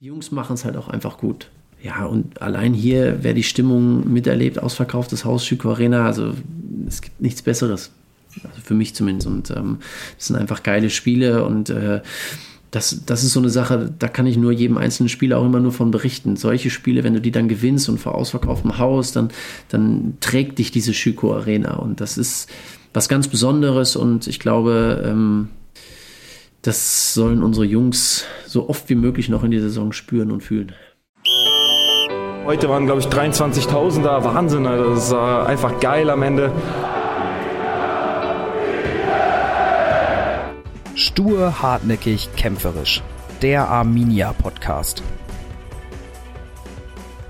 Die Jungs machen es halt auch einfach gut. Ja, und allein hier, wer die Stimmung miterlebt, ausverkauftes Haus, Schüko Arena, also es gibt nichts Besseres. Also für mich zumindest. Und ähm, das sind einfach geile Spiele und äh, das, das ist so eine Sache, da kann ich nur jedem einzelnen Spieler auch immer nur von berichten. Solche Spiele, wenn du die dann gewinnst und vor ausverkauftem Haus, dann, dann trägt dich diese Schüko Arena. Und das ist was ganz Besonderes und ich glaube, ähm, das sollen unsere Jungs so oft wie möglich noch in der Saison spüren und fühlen. Heute waren, glaube ich, 23.000 da. Wahnsinn, Alter. das war einfach geil am Ende. Stur, hartnäckig, kämpferisch. Der Arminia Podcast.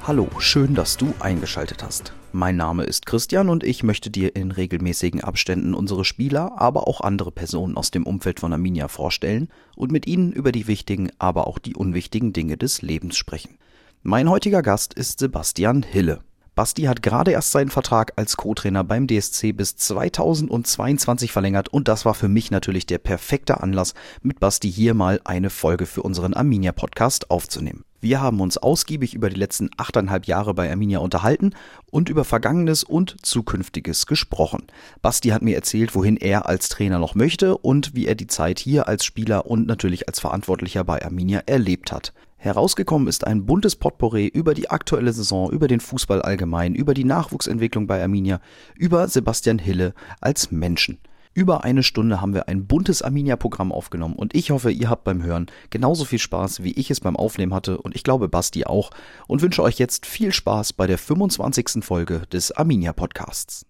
Hallo, schön, dass du eingeschaltet hast. Mein Name ist Christian und ich möchte dir in regelmäßigen Abständen unsere Spieler, aber auch andere Personen aus dem Umfeld von Arminia vorstellen und mit ihnen über die wichtigen, aber auch die unwichtigen Dinge des Lebens sprechen. Mein heutiger Gast ist Sebastian Hille. Basti hat gerade erst seinen Vertrag als Co-Trainer beim DSC bis 2022 verlängert und das war für mich natürlich der perfekte Anlass, mit Basti hier mal eine Folge für unseren Arminia Podcast aufzunehmen. Wir haben uns ausgiebig über die letzten achteinhalb Jahre bei Arminia unterhalten und über Vergangenes und Zukünftiges gesprochen. Basti hat mir erzählt, wohin er als Trainer noch möchte und wie er die Zeit hier als Spieler und natürlich als Verantwortlicher bei Arminia erlebt hat. Herausgekommen ist ein buntes Potpourri über die aktuelle Saison, über den Fußball allgemein, über die Nachwuchsentwicklung bei Arminia, über Sebastian Hille als Menschen. Über eine Stunde haben wir ein buntes Arminia-Programm aufgenommen und ich hoffe, ihr habt beim Hören genauso viel Spaß, wie ich es beim Aufnehmen hatte und ich glaube Basti auch und wünsche euch jetzt viel Spaß bei der 25. Folge des Arminia-Podcasts.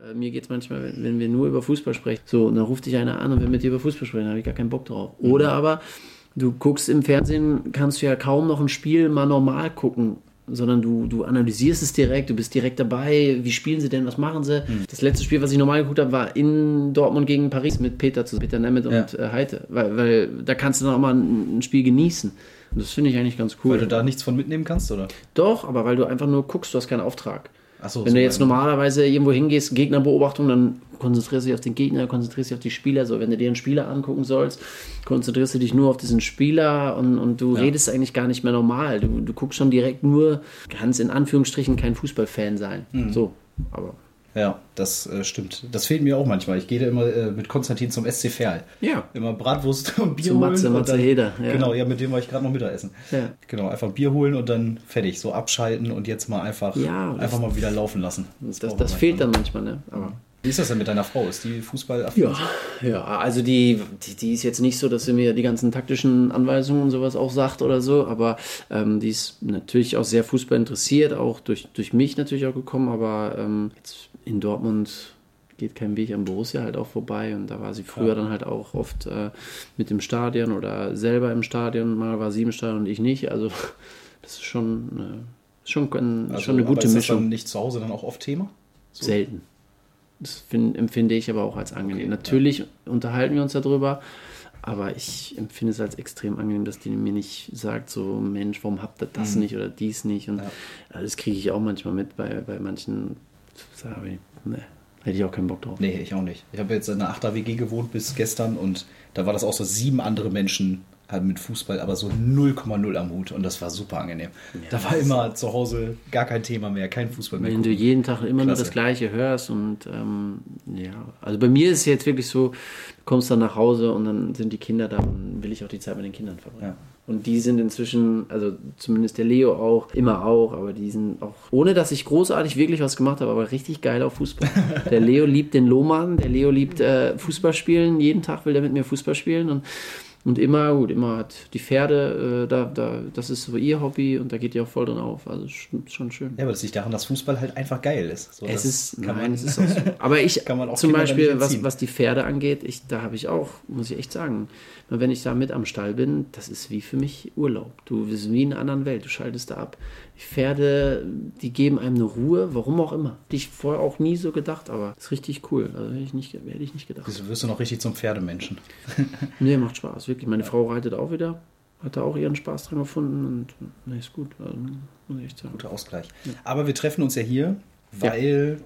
Äh, mir geht es manchmal, wenn, wenn, wir nur über Fußball sprechen, so, und dann ruft dich einer an und will mit dir über Fußball sprechen, habe ich gar keinen Bock drauf. Oder mhm. aber du guckst im Fernsehen, kannst du ja kaum noch ein Spiel mal normal gucken, sondern du, du analysierst es direkt, du bist direkt dabei, wie spielen sie denn, was machen sie. Mhm. Das letzte Spiel, was ich normal geguckt habe, war in Dortmund gegen Paris mit Peter zu Peter Nemeth ja. und äh, Heite, weil, weil da kannst du noch mal ein, ein Spiel genießen. Und das finde ich eigentlich ganz cool. Weil du da nichts von mitnehmen kannst, oder? Doch, aber weil du einfach nur guckst, du hast keinen Auftrag. So, Wenn du jetzt normalerweise irgendwo hingehst, Gegnerbeobachtung, dann konzentrierst du dich auf den Gegner, konzentrierst dich auf die Spieler. So, wenn du dir einen Spieler angucken sollst, konzentrierst du dich nur auf diesen Spieler und, und du ja. redest eigentlich gar nicht mehr normal. Du, du guckst schon direkt nur, kannst in Anführungsstrichen kein Fußballfan sein. Mhm. So, aber ja, das äh, stimmt. Das fehlt mir auch manchmal. Ich gehe da immer äh, mit Konstantin zum SC Verl. Ja. Immer Bratwurst und Bier Zu holen. Matze, Matze Heder. Ja. Genau, ja, mit dem war ich gerade noch Mittagessen. Ja. Genau, einfach Bier holen und dann fertig. So abschalten und jetzt mal einfach, ja, einfach mal wieder laufen lassen. Das, das, das fehlt dann manchmal, ne? Aber wie ist das denn mit deiner Frau? Ist die Fußball Ja, ja, also die, die, die, ist jetzt nicht so, dass sie mir die ganzen taktischen Anweisungen und sowas auch sagt oder so, aber ähm, die ist natürlich auch sehr Fußball interessiert, auch durch, durch mich natürlich auch gekommen, aber ähm, jetzt in Dortmund geht kein Weg am Borussia halt auch vorbei und da war sie früher ja. dann halt auch oft äh, mit im Stadion oder selber im Stadion, mal war sie im Stadion und ich nicht, also das ist schon, äh, schon, ein, also, schon eine gute aber ist Mischung. Das dann nicht zu Hause dann auch oft Thema? So? Selten. Das find, empfinde ich aber auch als angenehm. Okay, Natürlich ja. unterhalten wir uns darüber, aber ich empfinde es als extrem angenehm, dass die mir nicht sagt, so Mensch, warum habt ihr das mhm. nicht oder dies nicht. Und ja. das kriege ich auch manchmal mit bei, bei manchen. Sorry, ne, hätte ich auch keinen Bock drauf. Nee, ich auch nicht. Ich habe jetzt in einer 8er WG gewohnt bis gestern und da war das auch so sieben andere Menschen halt mit Fußball aber so 0,0 am Hut und das war super angenehm. Ja, da war immer zu Hause gar kein Thema mehr, kein Fußball mehr. Wenn gucken. du jeden Tag immer Klasse. nur das Gleiche hörst und ähm, ja, also bei mir ist es jetzt wirklich so, du kommst dann nach Hause und dann sind die Kinder da und will ich auch die Zeit mit den Kindern verbringen. Ja. Und die sind inzwischen, also zumindest der Leo auch, immer auch, aber die sind auch, ohne dass ich großartig wirklich was gemacht habe, aber richtig geil auf Fußball. der Leo liebt den Lohmann, der Leo liebt äh, Fußball spielen, jeden Tag will er mit mir Fußball spielen und und immer, gut, immer hat die Pferde, äh, da, da, das ist so ihr Hobby und da geht ihr auch voll drin auf. Also schon schön. Ja, aber das liegt daran, dass Fußball halt einfach geil ist. So, es ist, nein, man, es ist auch so. Aber ich, zum Beispiel, was, was die Pferde angeht, ich, da habe ich auch, muss ich echt sagen, wenn ich da mit am Stall bin, das ist wie für mich Urlaub. Du bist wie in einer anderen Welt, du schaltest da ab. Die Pferde, die geben einem eine Ruhe, warum auch immer. Hätte ich vorher auch nie so gedacht, aber ist richtig cool. Also hätte ich nicht, hätte ich nicht gedacht. Wieso wirst du noch richtig zum Pferdemenschen? nee, macht Spaß, wirklich. Meine. Frau reitet auch wieder hat da auch ihren Spaß dran gefunden und ne, ist gut. Also, muss ich sagen. Guter Ausgleich. Ja. Aber wir treffen uns ja hier, weil ja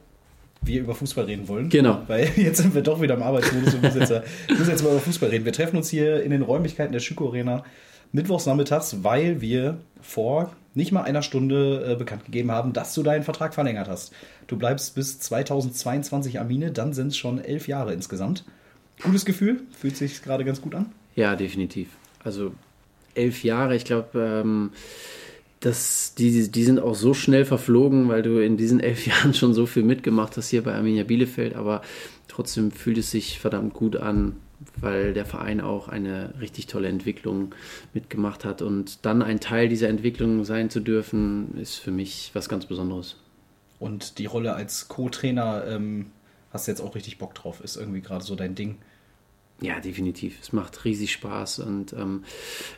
wir über Fußball reden wollen. Genau. Weil jetzt sind wir doch wieder im Arbeitsmodus und müssen jetzt, müssen jetzt mal über Fußball reden. Wir treffen uns hier in den Räumlichkeiten der Schüko Arena mittwochs nachmittags, weil wir vor nicht mal einer Stunde äh, bekannt gegeben haben, dass du deinen Vertrag verlängert hast. Du bleibst bis 2022 Amine, dann sind es schon elf Jahre insgesamt. Cooles Gefühl, fühlt sich gerade ganz gut an. Ja, definitiv. Also elf Jahre, ich glaube, ähm, die, die sind auch so schnell verflogen, weil du in diesen elf Jahren schon so viel mitgemacht hast hier bei Arminia Bielefeld, aber trotzdem fühlt es sich verdammt gut an, weil der Verein auch eine richtig tolle Entwicklung mitgemacht hat und dann ein Teil dieser Entwicklung sein zu dürfen, ist für mich was ganz Besonderes. Und die Rolle als Co-Trainer ähm, hast du jetzt auch richtig Bock drauf, ist irgendwie gerade so dein Ding. Ja, definitiv. Es macht riesig Spaß. Und ähm,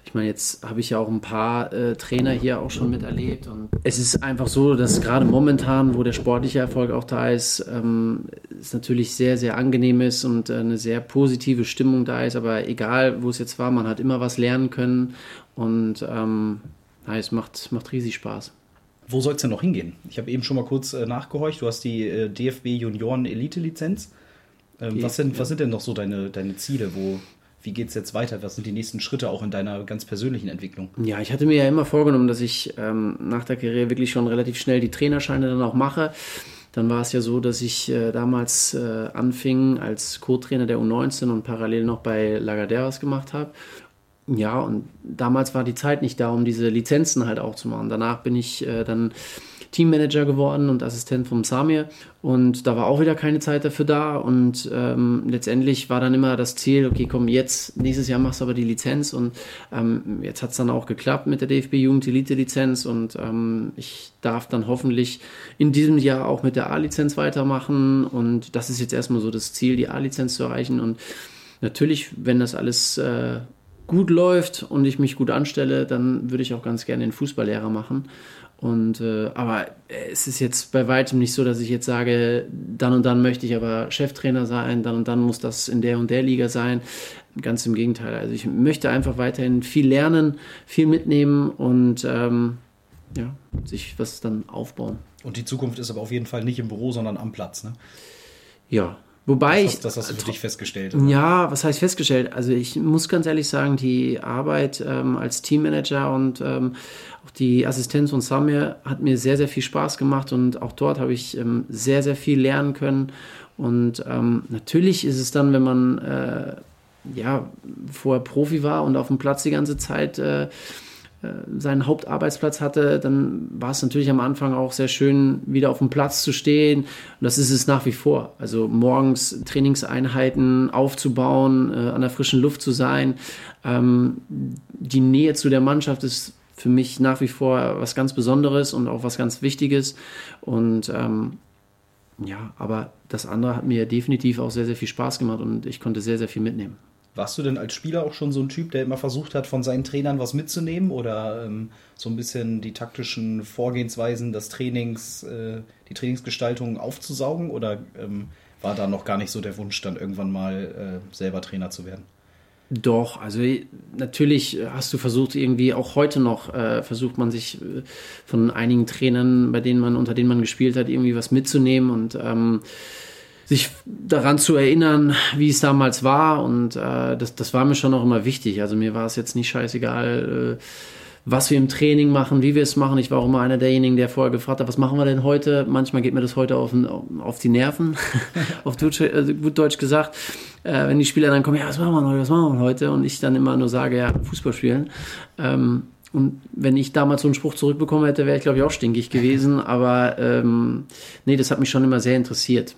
ich meine, jetzt habe ich ja auch ein paar äh, Trainer hier auch schon miterlebt. Und es ist einfach so, dass gerade momentan, wo der sportliche Erfolg auch da ist, ähm, es natürlich sehr, sehr angenehm ist und äh, eine sehr positive Stimmung da ist. Aber egal, wo es jetzt war, man hat immer was lernen können. Und ähm, ja, es macht, macht riesig Spaß. Wo soll es denn noch hingehen? Ich habe eben schon mal kurz äh, nachgehorcht. Du hast die äh, DFB Junioren Elite Lizenz. Ähm, was, sind, was sind denn noch so deine, deine Ziele? Wo, wie geht es jetzt weiter? Was sind die nächsten Schritte auch in deiner ganz persönlichen Entwicklung? Ja, ich hatte mir ja immer vorgenommen, dass ich ähm, nach der Karriere wirklich schon relativ schnell die Trainerscheine dann auch mache. Dann war es ja so, dass ich äh, damals äh, anfing als Co-Trainer der U19 und parallel noch bei Lagaderas gemacht habe. Ja, und damals war die Zeit nicht da, um diese Lizenzen halt auch zu machen. Danach bin ich äh, dann Teammanager geworden und Assistent vom Samir. Und da war auch wieder keine Zeit dafür da. Und ähm, letztendlich war dann immer das Ziel, okay, komm, jetzt, nächstes Jahr machst du aber die Lizenz. Und ähm, jetzt hat es dann auch geklappt mit der DFB Jugend Elite Lizenz. Und ähm, ich darf dann hoffentlich in diesem Jahr auch mit der A-Lizenz weitermachen. Und das ist jetzt erstmal so das Ziel, die A-Lizenz zu erreichen. Und natürlich, wenn das alles äh, gut läuft und ich mich gut anstelle, dann würde ich auch ganz gerne den Fußballlehrer machen. Und äh, aber es ist jetzt bei weitem nicht so, dass ich jetzt sage, dann und dann möchte ich aber Cheftrainer sein, dann und dann muss das in der und der Liga sein. Ganz im Gegenteil. Also ich möchte einfach weiterhin viel lernen, viel mitnehmen und ähm, ja, sich was dann aufbauen. Und die Zukunft ist aber auf jeden Fall nicht im Büro, sondern am Platz, ne? Ja, Wobei das hast, das hast du für dich festgestellt. Oder? Ja, was heißt festgestellt? Also ich muss ganz ehrlich sagen, die Arbeit ähm, als Teammanager und ähm, auch die Assistenz von Samir hat mir sehr, sehr viel Spaß gemacht und auch dort habe ich ähm, sehr, sehr viel lernen können. Und ähm, natürlich ist es dann, wenn man äh, ja vorher Profi war und auf dem Platz die ganze Zeit äh, äh, seinen Hauptarbeitsplatz hatte, dann war es natürlich am Anfang auch sehr schön, wieder auf dem Platz zu stehen. Und das ist es nach wie vor. Also morgens Trainingseinheiten aufzubauen, äh, an der frischen Luft zu sein. Ähm, die Nähe zu der Mannschaft ist für mich nach wie vor was ganz Besonderes und auch was ganz Wichtiges. Und ähm, ja, aber das andere hat mir definitiv auch sehr, sehr viel Spaß gemacht und ich konnte sehr, sehr viel mitnehmen. Warst du denn als Spieler auch schon so ein Typ, der immer versucht hat, von seinen Trainern was mitzunehmen? Oder ähm, so ein bisschen die taktischen Vorgehensweisen, das Trainings, äh, die Trainingsgestaltung aufzusaugen? Oder ähm, war da noch gar nicht so der Wunsch, dann irgendwann mal äh, selber Trainer zu werden? Doch, also natürlich hast du versucht, irgendwie auch heute noch äh, versucht man sich äh, von einigen Trainern, bei denen man, unter denen man gespielt hat, irgendwie was mitzunehmen. Und ähm, sich daran zu erinnern, wie es damals war. Und äh, das, das war mir schon auch immer wichtig. Also mir war es jetzt nicht scheißegal, äh, was wir im Training machen, wie wir es machen. Ich war auch immer einer derjenigen, der vorher gefragt hat, was machen wir denn heute? Manchmal geht mir das heute auf, auf die Nerven, auf Deutsch, äh, gut Deutsch gesagt. Äh, wenn die Spieler dann kommen, ja, was machen wir heute, was machen wir heute? Und ich dann immer nur sage, ja, Fußball spielen. Ähm, und wenn ich damals so einen Spruch zurückbekommen hätte, wäre ich, glaube ich, auch stinkig gewesen. Aber ähm, nee, das hat mich schon immer sehr interessiert.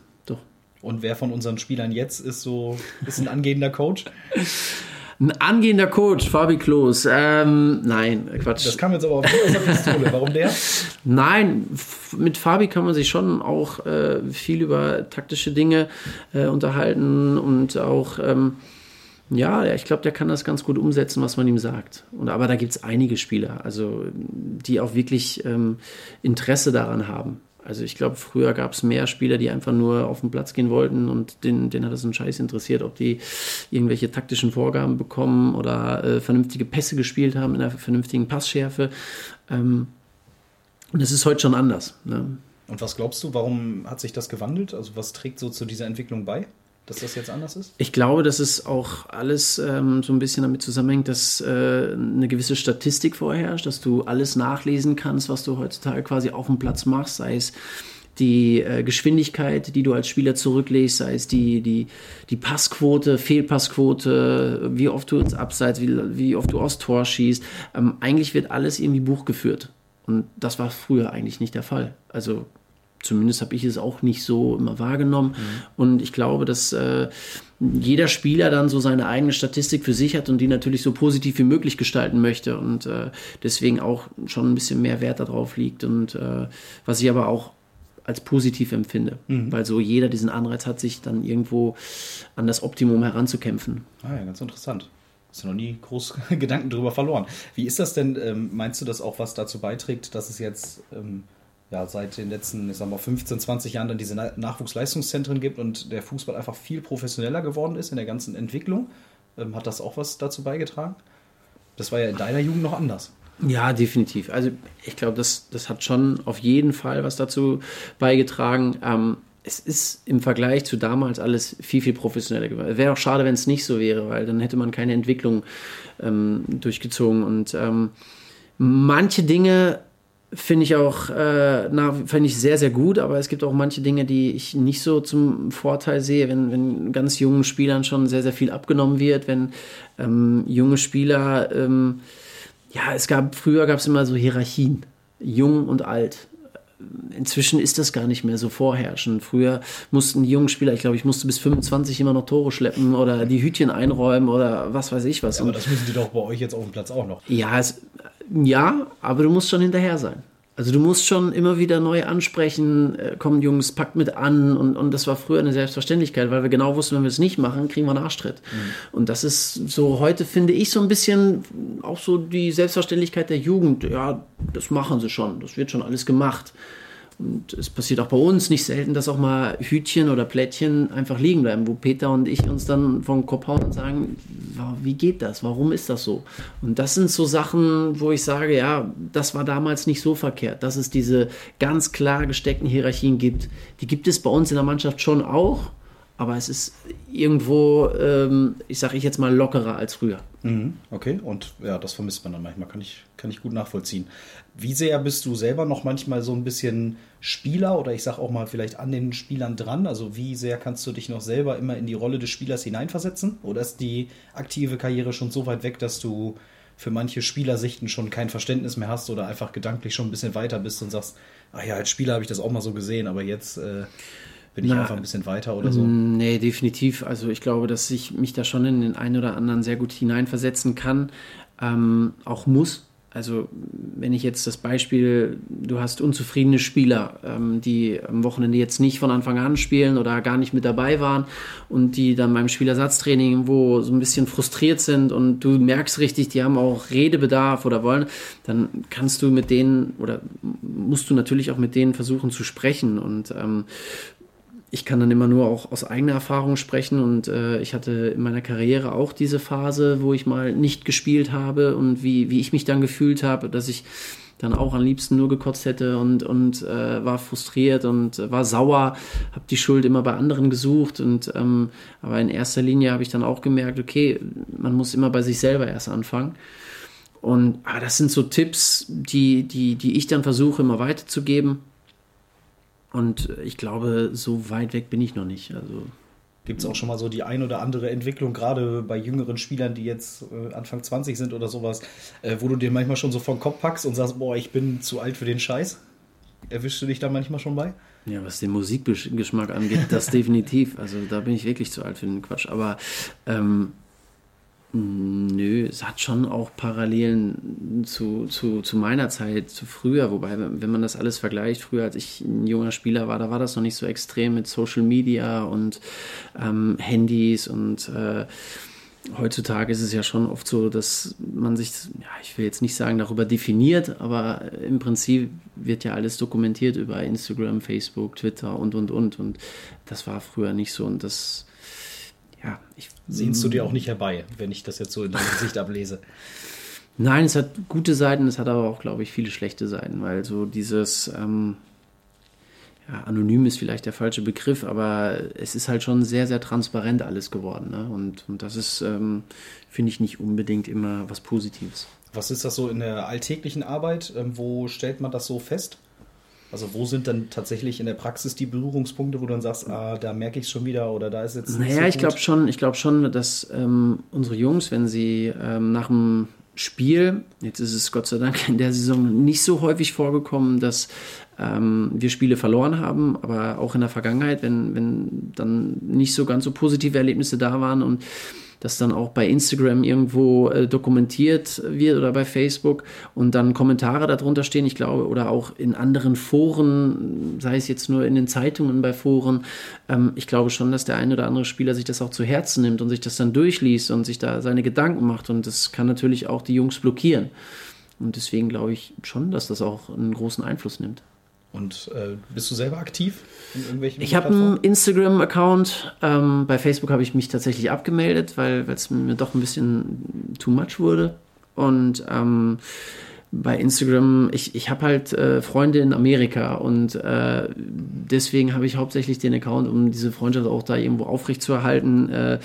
Und wer von unseren Spielern jetzt ist so, ist ein angehender Coach? Ein angehender Coach, Fabi Klos. Ähm, nein, Quatsch. Das kam jetzt aber auf aus der Pistole. Warum der? Nein, mit Fabi kann man sich schon auch äh, viel über taktische Dinge äh, unterhalten und auch, ähm, ja, ich glaube, der kann das ganz gut umsetzen, was man ihm sagt. Und, aber da gibt es einige Spieler, also die auch wirklich ähm, Interesse daran haben. Also ich glaube, früher gab es mehr Spieler, die einfach nur auf den Platz gehen wollten und den, denen hat es einen Scheiß interessiert, ob die irgendwelche taktischen Vorgaben bekommen oder äh, vernünftige Pässe gespielt haben in einer vernünftigen Passschärfe. Ähm, und das ist heute schon anders. Ne? Und was glaubst du, warum hat sich das gewandelt? Also was trägt so zu dieser Entwicklung bei? Dass das jetzt anders ist? Ich glaube, dass es auch alles ähm, so ein bisschen damit zusammenhängt, dass äh, eine gewisse Statistik vorherrscht, dass du alles nachlesen kannst, was du heutzutage quasi auf dem Platz machst, sei es die äh, Geschwindigkeit, die du als Spieler zurücklegst, sei es die, die, die Passquote, Fehlpassquote, wie oft du ins Abseits, wie, wie oft du aufs Tor schießt. Ähm, eigentlich wird alles irgendwie Buch geführt. Und das war früher eigentlich nicht der Fall. Also zumindest habe ich es auch nicht so immer wahrgenommen. Mhm. Und ich glaube, dass äh, jeder Spieler dann so seine eigene Statistik für sich hat und die natürlich so positiv wie möglich gestalten möchte und äh, deswegen auch schon ein bisschen mehr Wert darauf liegt. Und äh, was ich aber auch als positiv empfinde, mhm. weil so jeder diesen Anreiz hat, sich dann irgendwo an das Optimum heranzukämpfen. Ah ja, ganz interessant. Hast du noch nie groß Gedanken darüber verloren. Wie ist das denn? Ähm, meinst du, dass auch was dazu beiträgt, dass es jetzt ähm, ja, seit den letzten, ich sag mal, 15, 20 Jahren dann diese Nachwuchsleistungszentren gibt und der Fußball einfach viel professioneller geworden ist in der ganzen Entwicklung? Ähm, hat das auch was dazu beigetragen? Das war ja in deiner Jugend noch anders. Ja, definitiv. Also ich glaube, das, das hat schon auf jeden Fall was dazu beigetragen. Ähm, es ist im Vergleich zu damals alles viel, viel professioneller geworden. Wäre auch schade, wenn es nicht so wäre, weil dann hätte man keine Entwicklung ähm, durchgezogen. Und ähm, manche Dinge finde ich auch äh, finde ich sehr, sehr gut, aber es gibt auch manche Dinge, die ich nicht so zum Vorteil sehe, wenn, wenn ganz jungen Spielern schon sehr, sehr viel abgenommen wird, wenn ähm, junge Spieler ähm, ja, es gab, früher gab es immer so Hierarchien, jung und alt. Inzwischen ist das gar nicht mehr so vorherrschend. Früher mussten die jungen Spieler, ich glaube, ich musste bis 25 immer noch Tore schleppen oder die Hütchen einräumen oder was weiß ich was. Ja, aber das müssen die doch bei euch jetzt auf dem Platz auch noch. Ja, es, ja, aber du musst schon hinterher sein. Also du musst schon immer wieder neu ansprechen, äh, komm Jungs, packt mit an und, und das war früher eine Selbstverständlichkeit, weil wir genau wussten, wenn wir es nicht machen, kriegen wir einen Arschtritt. Mhm. Und das ist so heute, finde ich, so ein bisschen auch so die Selbstverständlichkeit der Jugend. Ja, das machen sie schon, das wird schon alles gemacht. Und es passiert auch bei uns nicht selten, dass auch mal Hütchen oder Plättchen einfach liegen bleiben, wo Peter und ich uns dann vom Kopf hauen und sagen, wie geht das? Warum ist das so? Und das sind so Sachen, wo ich sage, ja, das war damals nicht so verkehrt, dass es diese ganz klar gesteckten Hierarchien gibt. Die gibt es bei uns in der Mannschaft schon auch, aber es ist irgendwo, ähm, ich sage ich jetzt mal, lockerer als früher. Mhm, okay, und ja, das vermisst man dann manchmal, kann ich, kann ich gut nachvollziehen. Wie sehr bist du selber noch manchmal so ein bisschen Spieler oder ich sage auch mal vielleicht an den Spielern dran? Also wie sehr kannst du dich noch selber immer in die Rolle des Spielers hineinversetzen? Oder ist die aktive Karriere schon so weit weg, dass du für manche Spielersichten schon kein Verständnis mehr hast oder einfach gedanklich schon ein bisschen weiter bist und sagst, ach ja, als Spieler habe ich das auch mal so gesehen, aber jetzt äh, bin ich Na, einfach ein bisschen weiter oder so? Nee, definitiv. Also ich glaube, dass ich mich da schon in den einen oder anderen sehr gut hineinversetzen kann, ähm, auch muss also wenn ich jetzt das Beispiel, du hast unzufriedene Spieler, ähm, die am Wochenende jetzt nicht von Anfang an spielen oder gar nicht mit dabei waren und die dann beim Spielersatztraining wo so ein bisschen frustriert sind und du merkst richtig, die haben auch Redebedarf oder wollen, dann kannst du mit denen oder musst du natürlich auch mit denen versuchen zu sprechen und ähm, ich kann dann immer nur auch aus eigener Erfahrung sprechen und äh, ich hatte in meiner Karriere auch diese Phase, wo ich mal nicht gespielt habe und wie, wie ich mich dann gefühlt habe, dass ich dann auch am liebsten nur gekotzt hätte und, und äh, war frustriert und war sauer, habe die Schuld immer bei anderen gesucht und ähm, aber in erster Linie habe ich dann auch gemerkt, okay, man muss immer bei sich selber erst anfangen. Und aber das sind so Tipps, die, die, die ich dann versuche immer weiterzugeben und ich glaube, so weit weg bin ich noch nicht. Also Gibt es auch schon mal so die ein oder andere Entwicklung, gerade bei jüngeren Spielern, die jetzt äh, Anfang 20 sind oder sowas, äh, wo du dir manchmal schon so vom Kopf packst und sagst, boah, ich bin zu alt für den Scheiß? Erwischst du dich da manchmal schon bei? Ja, was den Musikgeschmack angeht, das definitiv. Also da bin ich wirklich zu alt für den Quatsch. Aber ähm, Nö, es hat schon auch Parallelen zu, zu, zu meiner Zeit, zu früher. Wobei, wenn man das alles vergleicht, früher als ich ein junger Spieler war, da war das noch nicht so extrem mit Social Media und ähm, Handys und äh, heutzutage ist es ja schon oft so, dass man sich, ja, ich will jetzt nicht sagen, darüber definiert, aber im Prinzip wird ja alles dokumentiert über Instagram, Facebook, Twitter und und und. Und das war früher nicht so. Und das ja, ich. Sehnst du dir auch nicht herbei, wenn ich das jetzt so in deinem Gesicht ablese? Nein, es hat gute Seiten, es hat aber auch, glaube ich, viele schlechte Seiten, weil so dieses, ähm, ja, anonym ist vielleicht der falsche Begriff, aber es ist halt schon sehr, sehr transparent alles geworden. Ne? Und, und das ist, ähm, finde ich, nicht unbedingt immer was Positives. Was ist das so in der alltäglichen Arbeit? Ähm, wo stellt man das so fest? Also wo sind dann tatsächlich in der Praxis die Berührungspunkte, wo du dann sagst, ah, da merke ich es schon wieder oder da ist jetzt. Naja, so ich glaube schon, ich glaube schon, dass ähm, unsere Jungs, wenn sie ähm, nach dem Spiel, jetzt ist es Gott sei Dank in der Saison nicht so häufig vorgekommen, dass ähm, wir Spiele verloren haben, aber auch in der Vergangenheit, wenn, wenn dann nicht so ganz so positive Erlebnisse da waren und das dann auch bei Instagram irgendwo äh, dokumentiert wird oder bei Facebook und dann Kommentare darunter stehen, ich glaube, oder auch in anderen Foren, sei es jetzt nur in den Zeitungen bei Foren, ähm, ich glaube schon, dass der ein oder andere Spieler sich das auch zu Herzen nimmt und sich das dann durchliest und sich da seine Gedanken macht und das kann natürlich auch die Jungs blockieren. Und deswegen glaube ich schon, dass das auch einen großen Einfluss nimmt. Und äh, bist du selber aktiv in irgendwelchen Ich habe einen Instagram-Account. Ähm, bei Facebook habe ich mich tatsächlich abgemeldet, weil es mir doch ein bisschen too much wurde. Und ähm, bei Instagram, ich, ich habe halt äh, Freunde in Amerika und äh, deswegen habe ich hauptsächlich den Account, um diese Freundschaft auch da irgendwo aufrechtzuerhalten, äh,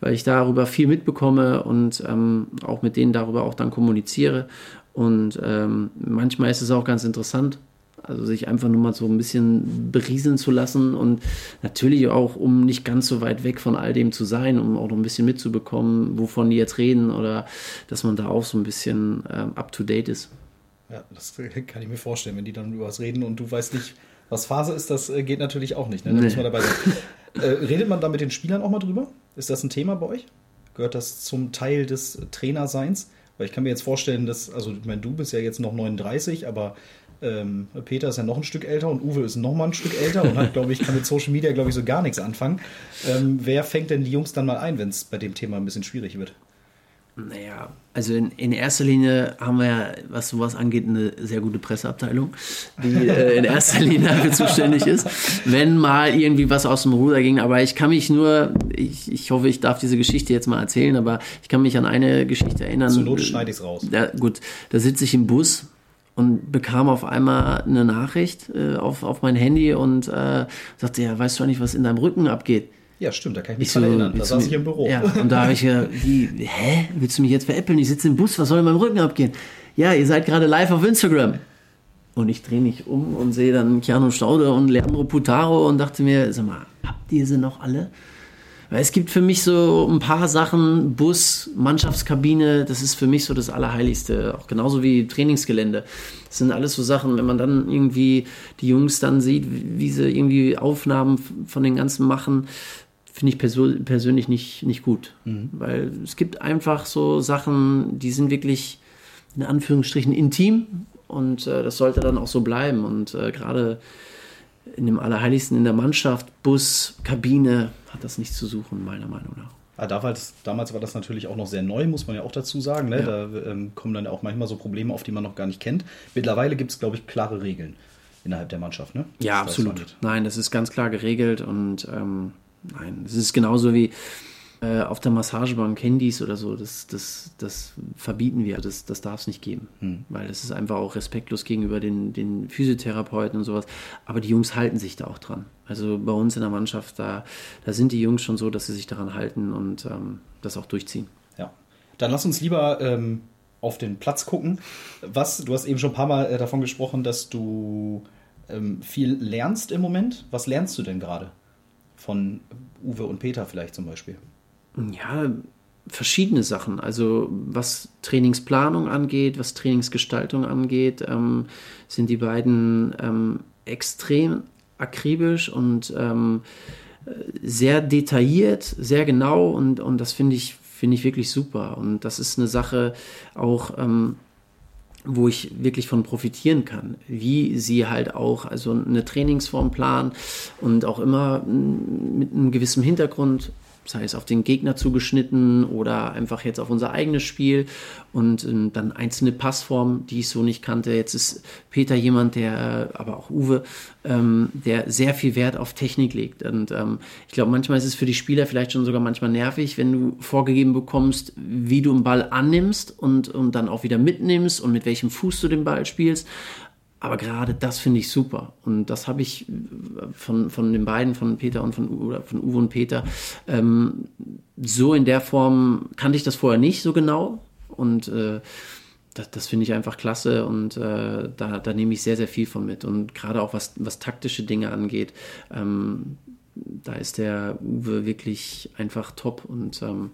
weil ich darüber viel mitbekomme und ähm, auch mit denen darüber auch dann kommuniziere. Und ähm, manchmal ist es auch ganz interessant, also sich einfach nur mal so ein bisschen berieseln zu lassen und natürlich auch, um nicht ganz so weit weg von all dem zu sein, um auch noch ein bisschen mitzubekommen, wovon die jetzt reden oder dass man da auch so ein bisschen ähm, up-to-date ist. Ja, das kann ich mir vorstellen, wenn die dann über was reden und du weißt nicht, was Phase ist, das äh, geht natürlich auch nicht. Ne? Da nee. muss man dabei sein. äh, redet man da mit den Spielern auch mal drüber? Ist das ein Thema bei euch? Gehört das zum Teil des Trainerseins? Weil ich kann mir jetzt vorstellen, dass, also ich meine, du bist ja jetzt noch 39, aber ähm, Peter ist ja noch ein Stück älter und Uwe ist noch mal ein Stück älter und hat, glaube ich, kann mit Social Media, glaube ich, so gar nichts anfangen. Ähm, wer fängt denn die Jungs dann mal ein, wenn es bei dem Thema ein bisschen schwierig wird? Naja, also in, in, erster Linie haben wir ja, was sowas angeht, eine sehr gute Presseabteilung, die äh, in erster Linie dafür zuständig ist, wenn mal irgendwie was aus dem Ruder ging. Aber ich kann mich nur, ich, ich hoffe, ich darf diese Geschichte jetzt mal erzählen, aber ich kann mich an eine Geschichte erinnern. Zur Not schneide ich es raus. Da, gut, da sitze ich im Bus und bekam auf einmal eine Nachricht äh, auf, auf mein Handy und äh, sagte, ja, weißt du eigentlich, was in deinem Rücken abgeht? Ja, stimmt, da kann ich mich ich so, erinnern. Da saß ich im Büro. Ja, und da habe ich ja, wie, hä? Willst du mich jetzt veräppeln? Ich sitze im Bus, was soll in meinem Rücken abgehen? Ja, ihr seid gerade live auf Instagram. Und ich drehe mich um und sehe dann Keanu Staude und Leandro Putaro und dachte mir, sag mal, habt ihr sie noch alle? Weil es gibt für mich so ein paar Sachen, Bus, Mannschaftskabine, das ist für mich so das Allerheiligste. Auch genauso wie Trainingsgelände. Das sind alles so Sachen, wenn man dann irgendwie die Jungs dann sieht, wie sie irgendwie Aufnahmen von den ganzen machen, finde ich persö persönlich nicht, nicht gut. Mhm. Weil es gibt einfach so Sachen, die sind wirklich in Anführungsstrichen intim und äh, das sollte dann auch so bleiben. Und äh, gerade in dem Allerheiligsten in der Mannschaft, Bus, Kabine, hat das nichts zu suchen, meiner Meinung nach. Ah, damals, damals war das natürlich auch noch sehr neu, muss man ja auch dazu sagen. Ne? Ja. Da ähm, kommen dann auch manchmal so Probleme auf, die man noch gar nicht kennt. Mittlerweile gibt es, glaube ich, klare Regeln innerhalb der Mannschaft. Ne? Ja, absolut. Nein, das ist ganz klar geregelt und ähm, nein, es ist genauso wie äh, auf der Massagebank Handys oder so, das, das, das verbieten wir. Das, das darf es nicht geben. Hm. Weil das ist einfach auch respektlos gegenüber den, den Physiotherapeuten und sowas. Aber die Jungs halten sich da auch dran. Also bei uns in der Mannschaft, da, da sind die Jungs schon so, dass sie sich daran halten und ähm, das auch durchziehen. Ja. Dann lass uns lieber ähm, auf den Platz gucken. Was, du hast eben schon ein paar Mal äh, davon gesprochen, dass du ähm, viel lernst im Moment. Was lernst du denn gerade? Von Uwe und Peter vielleicht zum Beispiel. Ja, verschiedene Sachen. Also was Trainingsplanung angeht, was Trainingsgestaltung angeht, ähm, sind die beiden ähm, extrem akribisch und ähm, sehr detailliert, sehr genau und, und das finde ich, finde ich wirklich super. Und das ist eine Sache auch, ähm, wo ich wirklich von profitieren kann, wie sie halt auch also eine Trainingsform planen und auch immer mit einem gewissen Hintergrund sei es auf den Gegner zugeschnitten oder einfach jetzt auf unser eigenes Spiel und ähm, dann einzelne Passformen, die ich so nicht kannte. Jetzt ist Peter jemand, der, äh, aber auch Uwe, ähm, der sehr viel Wert auf Technik legt. Und ähm, ich glaube, manchmal ist es für die Spieler vielleicht schon sogar manchmal nervig, wenn du vorgegeben bekommst, wie du einen Ball annimmst und, und dann auch wieder mitnimmst und mit welchem Fuß du den Ball spielst. Aber gerade das finde ich super. Und das habe ich von, von den beiden, von Peter und von, oder von Uwe und Peter, ähm, so in der Form kannte ich das vorher nicht so genau. Und äh, das, das finde ich einfach klasse und äh, da, da nehme ich sehr, sehr viel von mit. Und gerade auch was, was taktische Dinge angeht, ähm, da ist der Uwe wirklich einfach top und ähm,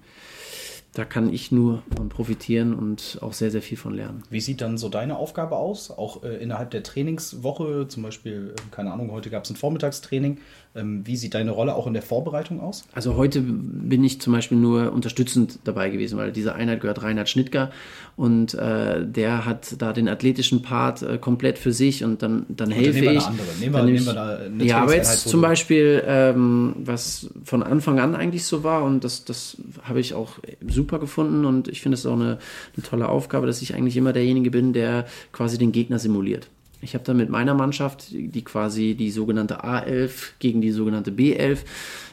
da kann ich nur von profitieren und auch sehr, sehr viel von lernen. Wie sieht dann so deine Aufgabe aus? Auch äh, innerhalb der Trainingswoche, zum Beispiel, äh, keine Ahnung, heute gab es ein Vormittagstraining. Ähm, wie sieht deine Rolle auch in der Vorbereitung aus? Also heute bin ich zum Beispiel nur unterstützend dabei gewesen, weil diese Einheit gehört Reinhard Schnittger und äh, der hat da den athletischen Part äh, komplett für sich und dann, dann helfe ich. Nehmen wir, nehmen wir da eine ja, aber jetzt zum Beispiel, ähm, was von Anfang an eigentlich so war und das, das habe ich auch super gefunden und ich finde es auch eine, eine tolle Aufgabe, dass ich eigentlich immer derjenige bin, der quasi den Gegner simuliert. Ich habe dann mit meiner Mannschaft, die quasi die sogenannte A11 gegen die sogenannte B11,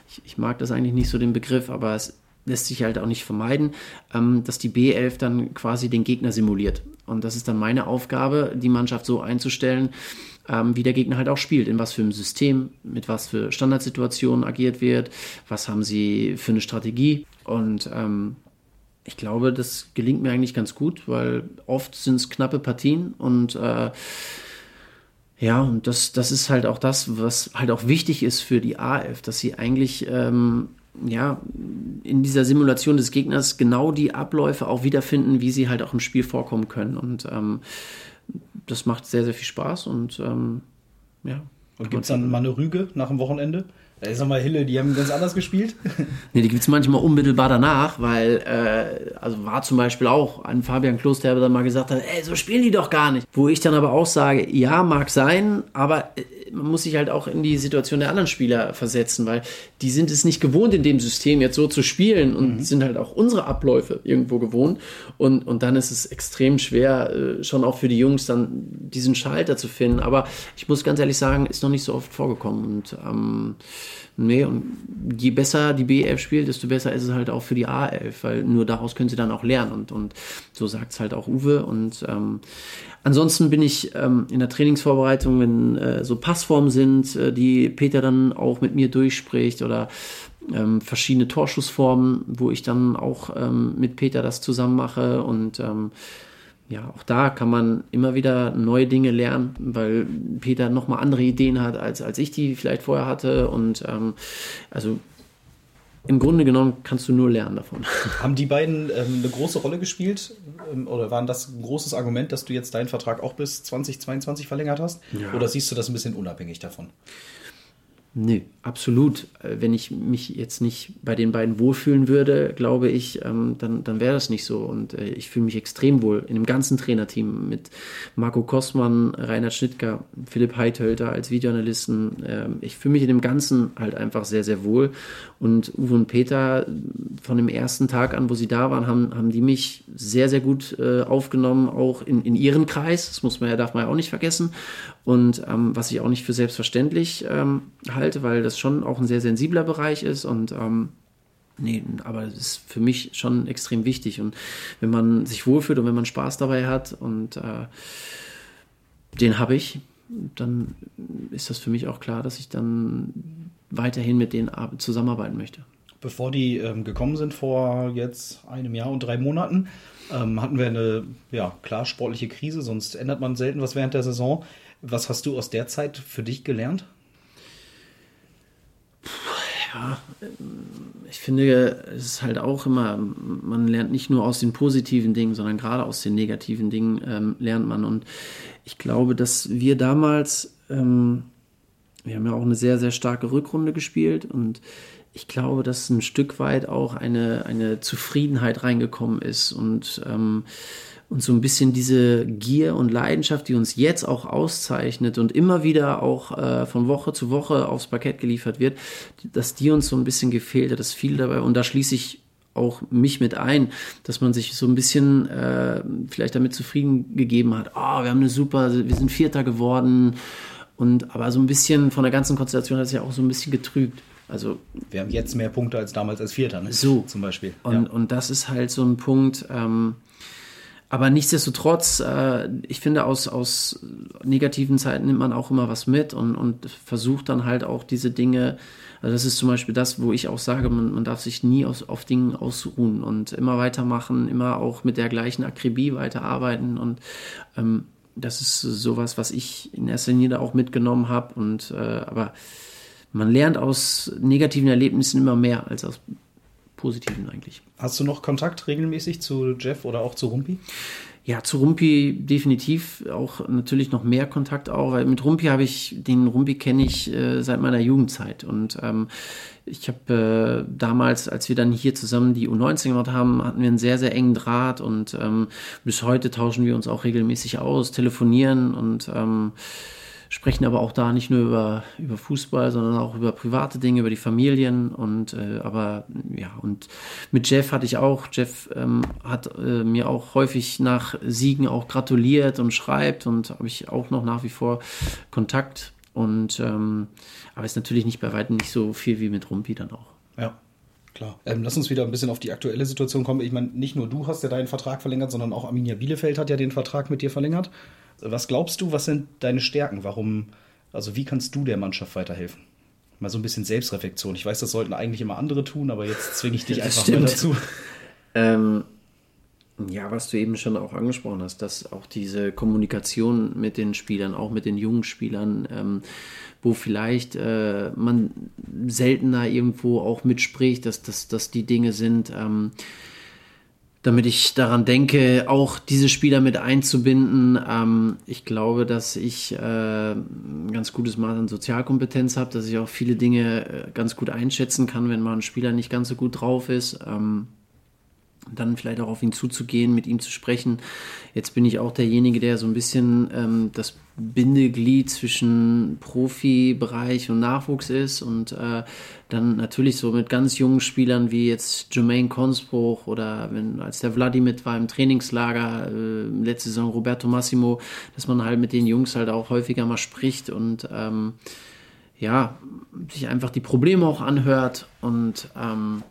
ich, ich mag das eigentlich nicht so den Begriff, aber es lässt sich halt auch nicht vermeiden, ähm, dass die B11 dann quasi den Gegner simuliert. Und das ist dann meine Aufgabe, die Mannschaft so einzustellen, ähm, wie der Gegner halt auch spielt, in was für einem System, mit was für Standardsituationen agiert wird, was haben sie für eine Strategie. Und ähm, ich glaube, das gelingt mir eigentlich ganz gut, weil oft sind es knappe Partien und äh, ja, und das, das ist halt auch das, was halt auch wichtig ist für die A11, dass sie eigentlich ähm, ja, in dieser Simulation des Gegners genau die Abläufe auch wiederfinden, wie sie halt auch im Spiel vorkommen können. Und ähm, das macht sehr, sehr viel Spaß und ähm, ja. Und gibt es dann mal eine Rüge nach dem Wochenende? Da ist nochmal Hille, die haben ganz anders gespielt. nee, die gibt es manchmal unmittelbar danach, weil, äh, also war zum Beispiel auch ein Fabian Kloster, der dann mal gesagt hat, ey, so spielen die doch gar nicht. Wo ich dann aber auch sage, ja, mag sein, aber äh, man muss sich halt auch in die Situation der anderen Spieler versetzen, weil die sind es nicht gewohnt, in dem System jetzt so zu spielen und mhm. sind halt auch unsere Abläufe irgendwo gewohnt. Und, und dann ist es extrem schwer, äh, schon auch für die Jungs dann diesen Schalter zu finden. Aber ich muss ganz ehrlich sagen, ist noch nicht so oft vorgekommen. Und ähm, Nee, und je besser die B11 spielt, desto besser ist es halt auch für die A11, weil nur daraus können sie dann auch lernen. Und, und so sagt es halt auch Uwe. Und ähm, ansonsten bin ich ähm, in der Trainingsvorbereitung, wenn äh, so Passformen sind, äh, die Peter dann auch mit mir durchspricht oder ähm, verschiedene Torschussformen, wo ich dann auch ähm, mit Peter das zusammen mache und ähm, ja, auch da kann man immer wieder neue Dinge lernen, weil Peter nochmal andere Ideen hat, als, als ich die vielleicht vorher hatte. Und ähm, also im Grunde genommen kannst du nur lernen davon. Haben die beiden ähm, eine große Rolle gespielt? Ähm, oder waren das ein großes Argument, dass du jetzt deinen Vertrag auch bis 2022 verlängert hast? Ja. Oder siehst du das ein bisschen unabhängig davon? Nee, absolut. Äh, wenn ich mich jetzt nicht bei den beiden wohlfühlen würde, glaube ich, ähm, dann, dann wäre das nicht so. Und äh, ich fühle mich extrem wohl in dem ganzen Trainerteam mit Marco Kostmann, Reinhard Schnittger, Philipp Heithölter als Videoanalysten. Ähm, ich fühle mich in dem Ganzen halt einfach sehr, sehr wohl. Und Uwe und Peter, von dem ersten Tag an, wo sie da waren, haben, haben die mich sehr, sehr gut äh, aufgenommen, auch in, in ihren Kreis. Das muss man ja, darf man ja auch nicht vergessen. Und ähm, was ich auch nicht für selbstverständlich ähm, halte, weil das schon auch ein sehr sensibler Bereich ist und ähm, Nee, aber es ist für mich schon extrem wichtig. Und wenn man sich wohlfühlt und wenn man Spaß dabei hat und äh, den habe ich, dann ist das für mich auch klar, dass ich dann weiterhin mit denen zusammenarbeiten möchte. Bevor die ähm, gekommen sind vor jetzt einem Jahr und drei Monaten, ähm, hatten wir eine ja, klar sportliche Krise, sonst ändert man selten was während der Saison. Was hast du aus der Zeit für dich gelernt? Ja, ich finde, es ist halt auch immer, man lernt nicht nur aus den positiven Dingen, sondern gerade aus den negativen Dingen ähm, lernt man. Und ich glaube, dass wir damals, ähm, wir haben ja auch eine sehr, sehr starke Rückrunde gespielt und ich glaube, dass ein Stück weit auch eine, eine Zufriedenheit reingekommen ist und ähm, und so ein bisschen diese Gier und Leidenschaft, die uns jetzt auch auszeichnet und immer wieder auch äh, von Woche zu Woche aufs Parkett geliefert wird, dass die uns so ein bisschen gefehlt hat, das viel dabei und da schließe ich auch mich mit ein, dass man sich so ein bisschen äh, vielleicht damit zufrieden gegeben hat, oh, wir haben eine super, wir sind Vierter geworden und aber so ein bisschen von der ganzen Konstellation hat es ja auch so ein bisschen getrübt. Also wir haben jetzt mehr Punkte als damals als Vierter, ne? So zum Beispiel. Und, ja. und das ist halt so ein Punkt. Ähm, aber nichtsdestotrotz, äh, ich finde, aus, aus negativen Zeiten nimmt man auch immer was mit und, und versucht dann halt auch diese Dinge, also das ist zum Beispiel das, wo ich auch sage, man, man darf sich nie aus, auf Dingen ausruhen und immer weitermachen, immer auch mit der gleichen Akribie weiterarbeiten und ähm, das ist sowas, was ich in erster Linie auch mitgenommen habe und äh, aber man lernt aus negativen Erlebnissen immer mehr als aus positiven eigentlich. Hast du noch Kontakt regelmäßig zu Jeff oder auch zu Rumpi? Ja, zu Rumpi definitiv auch natürlich noch mehr Kontakt auch, weil mit Rumpi habe ich, den Rumpi kenne ich äh, seit meiner Jugendzeit. Und ähm, ich habe äh, damals, als wir dann hier zusammen die U19 gemacht haben, hatten wir einen sehr, sehr engen Draht und ähm, bis heute tauschen wir uns auch regelmäßig aus, telefonieren und ähm, sprechen aber auch da nicht nur über, über Fußball, sondern auch über private Dinge, über die Familien und äh, aber ja, und mit Jeff hatte ich auch, Jeff ähm, hat äh, mir auch häufig nach Siegen auch gratuliert und schreibt und habe ich auch noch nach wie vor Kontakt und ähm, aber ist natürlich nicht bei weitem nicht so viel wie mit Rumpi dann auch. Ja. Klar. Ähm, lass uns wieder ein bisschen auf die aktuelle Situation kommen. Ich meine, nicht nur du hast ja deinen Vertrag verlängert, sondern auch Arminia Bielefeld hat ja den Vertrag mit dir verlängert. Was glaubst du, was sind deine Stärken? Warum, also wie kannst du der Mannschaft weiterhelfen? Mal so ein bisschen Selbstreflexion. Ich weiß, das sollten eigentlich immer andere tun, aber jetzt zwinge ich dich einfach mal dazu. Ähm, ja, was du eben schon auch angesprochen hast, dass auch diese Kommunikation mit den Spielern, auch mit den jungen Spielern, ähm, wo vielleicht äh, man seltener irgendwo auch mitspricht, dass, dass, dass die Dinge sind, ähm, damit ich daran denke, auch diese Spieler mit einzubinden. Ähm, ich glaube, dass ich äh, ein ganz gutes Maß an Sozialkompetenz habe, dass ich auch viele Dinge äh, ganz gut einschätzen kann, wenn mal ein Spieler nicht ganz so gut drauf ist. Ähm, dann vielleicht auch auf ihn zuzugehen, mit ihm zu sprechen. Jetzt bin ich auch derjenige, der so ein bisschen ähm, das Bindeglied zwischen Profibereich und Nachwuchs ist und äh, dann natürlich so mit ganz jungen Spielern wie jetzt Jermaine Consbruch oder wenn als der Vladi mit war im Trainingslager äh, letzte Saison Roberto Massimo, dass man halt mit den Jungs halt auch häufiger mal spricht und ähm, ja sich einfach die Probleme auch anhört und ähm,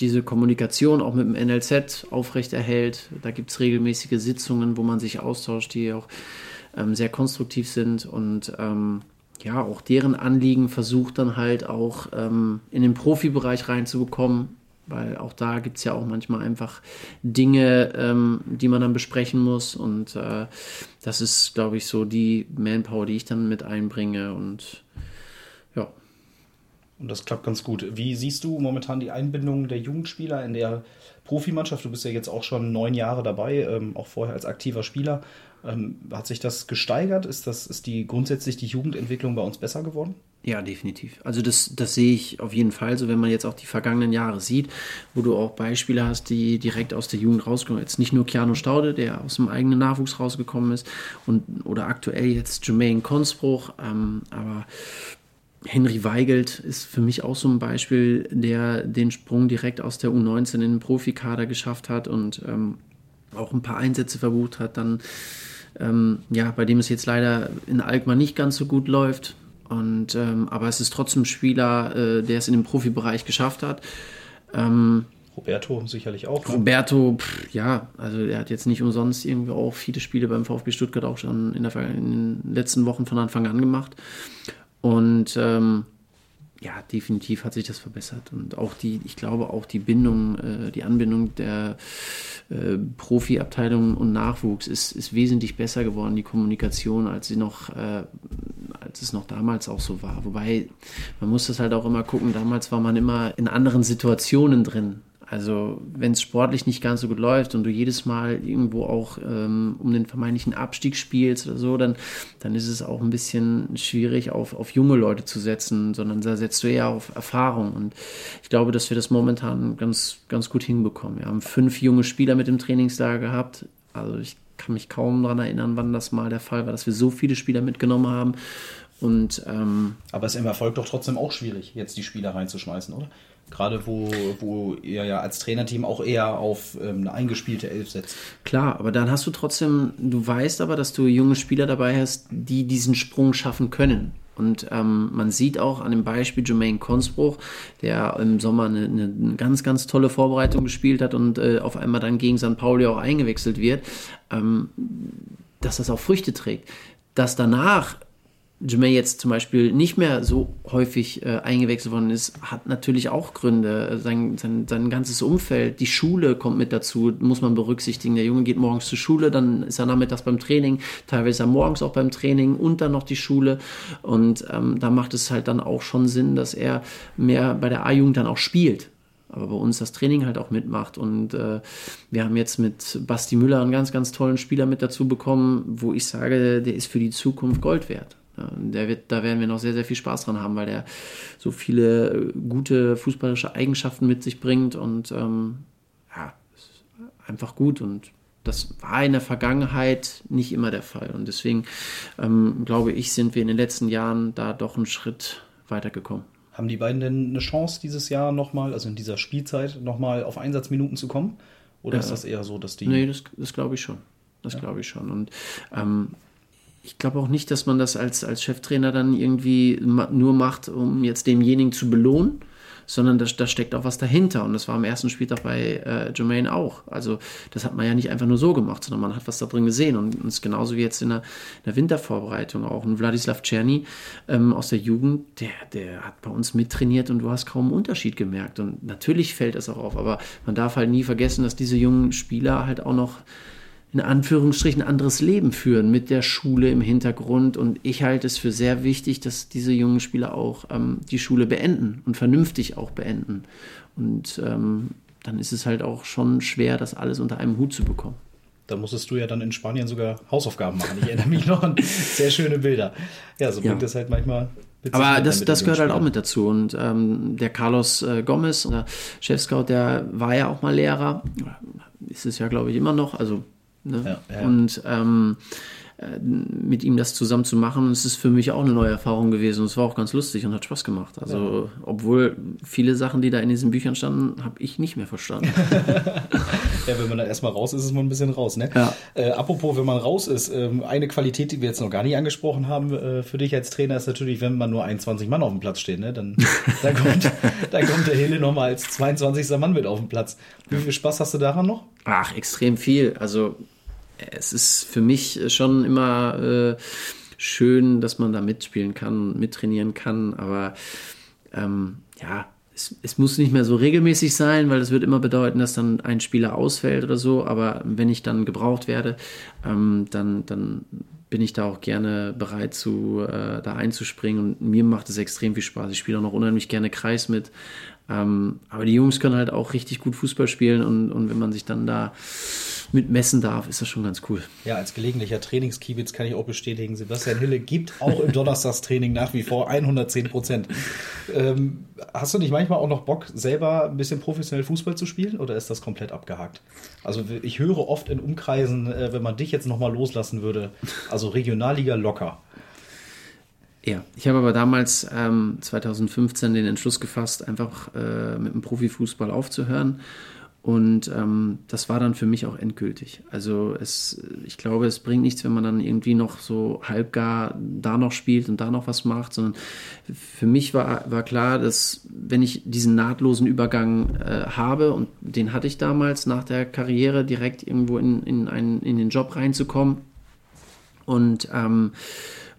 diese Kommunikation auch mit dem NLZ aufrechterhält. Da gibt es regelmäßige Sitzungen, wo man sich austauscht, die auch ähm, sehr konstruktiv sind und ähm, ja, auch deren Anliegen versucht dann halt auch ähm, in den Profibereich reinzubekommen, weil auch da gibt es ja auch manchmal einfach Dinge, ähm, die man dann besprechen muss und äh, das ist, glaube ich, so die Manpower, die ich dann mit einbringe und. Und das klappt ganz gut. Wie siehst du momentan die Einbindung der Jugendspieler in der Profimannschaft? Du bist ja jetzt auch schon neun Jahre dabei, ähm, auch vorher als aktiver Spieler. Ähm, hat sich das gesteigert? Ist, das, ist die grundsätzlich die Jugendentwicklung bei uns besser geworden? Ja, definitiv. Also das, das sehe ich auf jeden Fall so, wenn man jetzt auch die vergangenen Jahre sieht, wo du auch Beispiele hast, die direkt aus der Jugend rauskommen. Jetzt nicht nur Keanu Staude, der aus dem eigenen Nachwuchs rausgekommen ist, und, oder aktuell jetzt Jermaine Consbruch, ähm, aber Henry Weigelt ist für mich auch so ein Beispiel, der den Sprung direkt aus der U19 in den Profikader geschafft hat und ähm, auch ein paar Einsätze verbucht hat, dann ähm, ja, bei dem es jetzt leider in Alkmaar nicht ganz so gut läuft. Und, ähm, aber es ist trotzdem ein Spieler, äh, der es in dem Profibereich geschafft hat. Ähm, Roberto sicherlich auch. Ne? Roberto, pff, ja, also er hat jetzt nicht umsonst irgendwie auch viele Spiele beim VfB Stuttgart auch schon in, der, in den letzten Wochen von Anfang an gemacht. Und ähm, ja, definitiv hat sich das verbessert. Und auch die, ich glaube, auch die Bindung, äh, die Anbindung der äh, Profiabteilung und Nachwuchs ist, ist wesentlich besser geworden, die Kommunikation, als sie noch, äh, als es noch damals auch so war. Wobei, man muss das halt auch immer gucken, damals war man immer in anderen Situationen drin. Also wenn es sportlich nicht ganz so gut läuft und du jedes Mal irgendwo auch ähm, um den vermeintlichen Abstieg spielst oder so, dann, dann ist es auch ein bisschen schwierig, auf, auf junge Leute zu setzen, sondern da setzt du eher auf Erfahrung. Und ich glaube, dass wir das momentan ganz, ganz gut hinbekommen. Wir haben fünf junge Spieler mit im Trainingslager gehabt. Also ich kann mich kaum daran erinnern, wann das mal der Fall war, dass wir so viele Spieler mitgenommen haben. Und, ähm, Aber es ist im Erfolg doch trotzdem auch schwierig, jetzt die Spieler reinzuschmeißen, oder? Gerade wo, wo ihr ja als Trainerteam auch eher auf ähm, eine eingespielte Elf setzt. Klar, aber dann hast du trotzdem, du weißt aber, dass du junge Spieler dabei hast, die diesen Sprung schaffen können. Und ähm, man sieht auch an dem Beispiel Jermaine Consbruch, der im Sommer eine, eine ganz, ganz tolle Vorbereitung gespielt hat und äh, auf einmal dann gegen St. Pauli auch eingewechselt wird, ähm, dass das auch Früchte trägt. Dass danach Jermaine jetzt zum Beispiel nicht mehr so häufig äh, eingewechselt worden ist, hat natürlich auch Gründe. Sein, sein, sein ganzes Umfeld, die Schule kommt mit dazu, muss man berücksichtigen. Der Junge geht morgens zur Schule, dann ist er nachmittags beim Training, teilweise morgens auch beim Training und dann noch die Schule. Und ähm, da macht es halt dann auch schon Sinn, dass er mehr bei der A-Jugend dann auch spielt aber bei uns das Training halt auch mitmacht. Und äh, wir haben jetzt mit Basti Müller einen ganz, ganz tollen Spieler mit dazu bekommen, wo ich sage, der ist für die Zukunft Gold wert. Der wird, da werden wir noch sehr, sehr viel Spaß dran haben, weil der so viele äh, gute fußballische Eigenschaften mit sich bringt und ähm, ja, ist einfach gut und das war in der Vergangenheit nicht immer der Fall. Und deswegen ähm, glaube ich, sind wir in den letzten Jahren da doch einen Schritt weitergekommen. Haben die beiden denn eine Chance dieses Jahr nochmal, also in dieser Spielzeit, nochmal auf Einsatzminuten zu kommen? Oder äh, ist das eher so, dass die. Nee, das, das glaube ich schon. Das ja. glaube ich schon. Und ähm, ich glaube auch nicht, dass man das als, als Cheftrainer dann irgendwie nur macht, um jetzt demjenigen zu belohnen, sondern da, da steckt auch was dahinter. Und das war am ersten Spieltag bei äh, Jermaine auch. Also das hat man ja nicht einfach nur so gemacht, sondern man hat was da drin gesehen. Und es ist genauso wie jetzt in der, in der Wintervorbereitung auch. Und Wladislav Czerny ähm, aus der Jugend, der, der hat bei uns mittrainiert und du hast kaum einen Unterschied gemerkt. Und natürlich fällt es auch auf, aber man darf halt nie vergessen, dass diese jungen Spieler halt auch noch in Anführungsstrichen anderes Leben führen mit der Schule im Hintergrund. Und ich halte es für sehr wichtig, dass diese jungen Spieler auch ähm, die Schule beenden und vernünftig auch beenden. Und ähm, dann ist es halt auch schon schwer, das alles unter einem Hut zu bekommen. Da musstest du ja dann in Spanien sogar Hausaufgaben machen. Ich erinnere mich noch an sehr schöne Bilder. Ja, so bringt ja. das halt manchmal aber das, das gehört halt auch mit dazu. Und ähm, der Carlos äh, Gomez, der Chefscout, der war ja auch mal Lehrer. Ist es ja, glaube ich, immer noch. Also Ne? Ja, ja. Und ähm, äh, mit ihm das zusammen zu machen, es ist für mich auch eine neue Erfahrung gewesen. Und es war auch ganz lustig und hat Spaß gemacht. Also, ja. obwohl viele Sachen, die da in diesen Büchern standen, habe ich nicht mehr verstanden. ja, wenn man dann erstmal raus ist, ist man ein bisschen raus. Ne? Ja. Äh, apropos, wenn man raus ist, ähm, eine Qualität, die wir jetzt noch gar nicht angesprochen haben äh, für dich als Trainer, ist natürlich, wenn man nur 21 Mann auf dem Platz steht. Ne? Dann, dann, kommt, dann kommt der Hille nochmal als 22. Mann mit auf den Platz. Wie viel Spaß hast du daran noch? Ach, extrem viel. Also es ist für mich schon immer äh, schön, dass man da mitspielen kann, mittrainieren kann, aber ähm, ja, es, es, muss nicht mehr so regelmäßig sein, weil das wird immer bedeuten, dass dann ein Spieler ausfällt oder so, aber wenn ich dann gebraucht werde, ähm, dann, dann bin ich da auch gerne bereit zu äh, da einzuspringen und mir macht es extrem viel Spaß. Ich spiele auch noch unheimlich gerne Kreis mit. Ähm, aber die Jungs können halt auch richtig gut Fußball spielen und, und wenn man sich dann da mitmessen darf, ist das schon ganz cool. Ja, als gelegentlicher Trainingskiebitz kann ich auch bestätigen, Sebastian Hille gibt auch im Donnerstagstraining nach wie vor 110 Prozent. Ähm, hast du nicht manchmal auch noch Bock, selber ein bisschen professionell Fußball zu spielen oder ist das komplett abgehakt? Also ich höre oft in Umkreisen, äh, wenn man dich jetzt nochmal loslassen würde, also Regionalliga locker. Ja, ich habe aber damals ähm, 2015 den Entschluss gefasst, einfach äh, mit dem Profifußball aufzuhören und ähm, das war dann für mich auch endgültig. Also es, ich glaube, es bringt nichts, wenn man dann irgendwie noch so halbgar da noch spielt und da noch was macht, sondern für mich war, war klar, dass wenn ich diesen nahtlosen Übergang äh, habe, und den hatte ich damals nach der Karriere, direkt irgendwo in, in, einen, in den Job reinzukommen. Und ähm,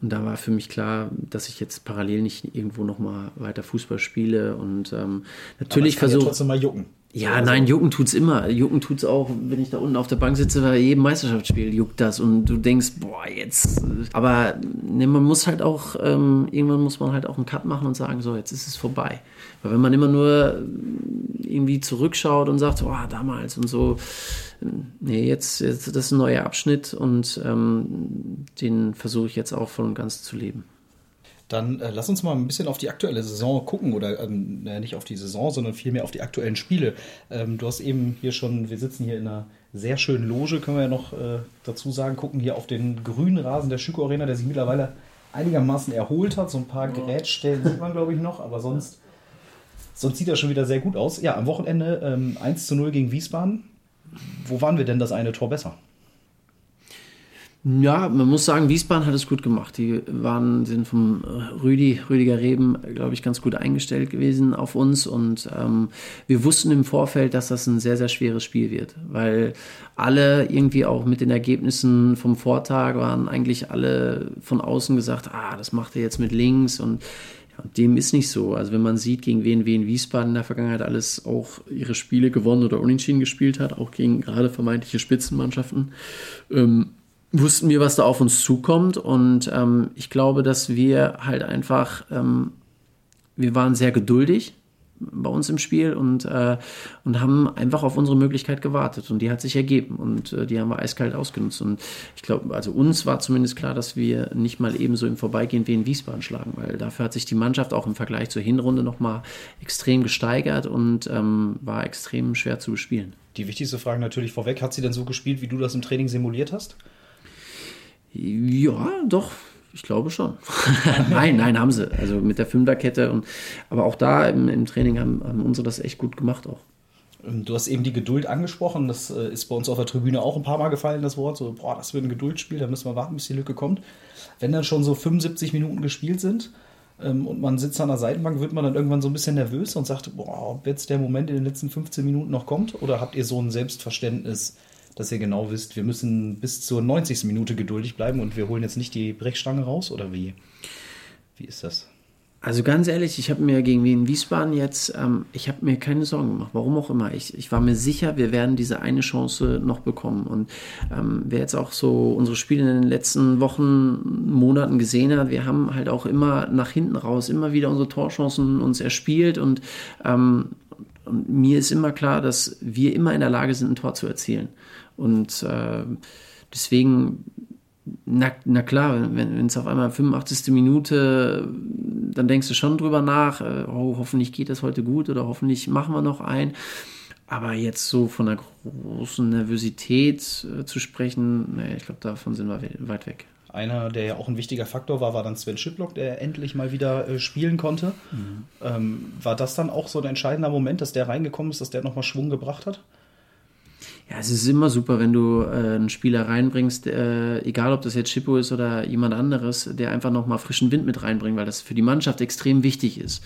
und da war für mich klar, dass ich jetzt parallel nicht irgendwo nochmal weiter Fußball spiele. Und ähm, natürlich versuche. Ja trotzdem mal jucken. Ja, also, nein, jucken tut's immer. Jucken tut's auch, wenn ich da unten auf der Bank sitze, bei jedem Meisterschaftsspiel juckt das und du denkst, boah, jetzt. Aber ne, man muss halt auch, ähm, irgendwann muss man halt auch einen Cut machen und sagen, so, jetzt ist es vorbei. Weil wenn man immer nur irgendwie zurückschaut und sagt, oh, damals und so, nee, jetzt, jetzt das ist ein neuer Abschnitt und ähm, den versuche ich jetzt auch voll und ganz zu leben. Dann äh, lass uns mal ein bisschen auf die aktuelle Saison gucken oder ähm, nicht auf die Saison, sondern vielmehr auf die aktuellen Spiele. Ähm, du hast eben hier schon, wir sitzen hier in einer sehr schönen Loge, können wir ja noch äh, dazu sagen, gucken hier auf den grünen Rasen der Schüko Arena, der sich mittlerweile einigermaßen erholt hat. So ein paar Gerätstellen sieht man, glaube ich, noch, aber sonst, sonst sieht er schon wieder sehr gut aus. Ja, am Wochenende ähm, 1 zu 0 gegen Wiesbaden. Wo waren wir denn das eine Tor besser? Ja, man muss sagen, Wiesbaden hat es gut gemacht. Die waren, sind vom Rüdi, Rüdiger Reben, glaube ich, ganz gut eingestellt gewesen auf uns. Und ähm, wir wussten im Vorfeld, dass das ein sehr, sehr schweres Spiel wird, weil alle irgendwie auch mit den Ergebnissen vom Vortag waren eigentlich alle von außen gesagt, ah, das macht er jetzt mit links und dem ist nicht so. Also wenn man sieht, gegen wen wen Wiesbaden in der Vergangenheit alles auch ihre Spiele gewonnen oder unentschieden gespielt hat, auch gegen gerade vermeintliche Spitzenmannschaften, ähm, wussten wir, was da auf uns zukommt. Und ähm, ich glaube, dass wir halt einfach, ähm, wir waren sehr geduldig bei uns im Spiel und, äh, und haben einfach auf unsere Möglichkeit gewartet und die hat sich ergeben und äh, die haben wir eiskalt ausgenutzt und ich glaube, also uns war zumindest klar, dass wir nicht mal ebenso im Vorbeigehen wie in Wiesbaden schlagen, weil dafür hat sich die Mannschaft auch im Vergleich zur Hinrunde nochmal extrem gesteigert und ähm, war extrem schwer zu bespielen. Die wichtigste Frage natürlich vorweg, hat sie denn so gespielt, wie du das im Training simuliert hast? Ja, doch, ich glaube schon. nein, nein, haben sie. Also mit der Fünferkette und aber auch da im, im Training haben, haben unsere das echt gut gemacht auch. Ähm, du hast eben die Geduld angesprochen. Das äh, ist bei uns auf der Tribüne auch ein paar Mal gefallen, das Wort. So, boah, das wird ein Geduldsspiel, da müssen wir warten, bis die Lücke kommt. Wenn dann schon so 75 Minuten gespielt sind ähm, und man sitzt an der Seitenbank, wird man dann irgendwann so ein bisschen nervös und sagt, boah, ob jetzt der Moment in den letzten 15 Minuten noch kommt? Oder habt ihr so ein Selbstverständnis, dass ihr genau wisst, wir müssen bis zur 90. Minute geduldig bleiben und wir holen jetzt nicht die Brechstange raus oder wie? Wie ist das? Also ganz ehrlich, ich habe mir gegen Wien Wiesbaden jetzt, ähm, ich habe mir keine Sorgen gemacht, warum auch immer. Ich, ich war mir sicher, wir werden diese eine Chance noch bekommen. Und ähm, wer jetzt auch so unsere Spiele in den letzten Wochen, Monaten gesehen hat, wir haben halt auch immer nach hinten raus, immer wieder unsere Torchancen uns erspielt und, ähm, und mir ist immer klar, dass wir immer in der Lage sind, ein Tor zu erzielen. Und äh, deswegen, na, na klar, wenn es auf einmal 85. Minute, dann denkst du schon drüber nach, äh, oh, hoffentlich geht das heute gut oder hoffentlich machen wir noch ein. Aber jetzt so von einer großen Nervosität äh, zu sprechen, nee, ich glaube, davon sind wir weit weg. Einer, der ja auch ein wichtiger Faktor war, war dann Sven Schiplock, der endlich mal wieder äh, spielen konnte. Mhm. Ähm, war das dann auch so ein entscheidender Moment, dass der reingekommen ist, dass der nochmal Schwung gebracht hat? Ja, es ist immer super, wenn du äh, einen Spieler reinbringst, äh, egal ob das jetzt Schippo ist oder jemand anderes, der einfach nochmal frischen Wind mit reinbringt, weil das für die Mannschaft extrem wichtig ist.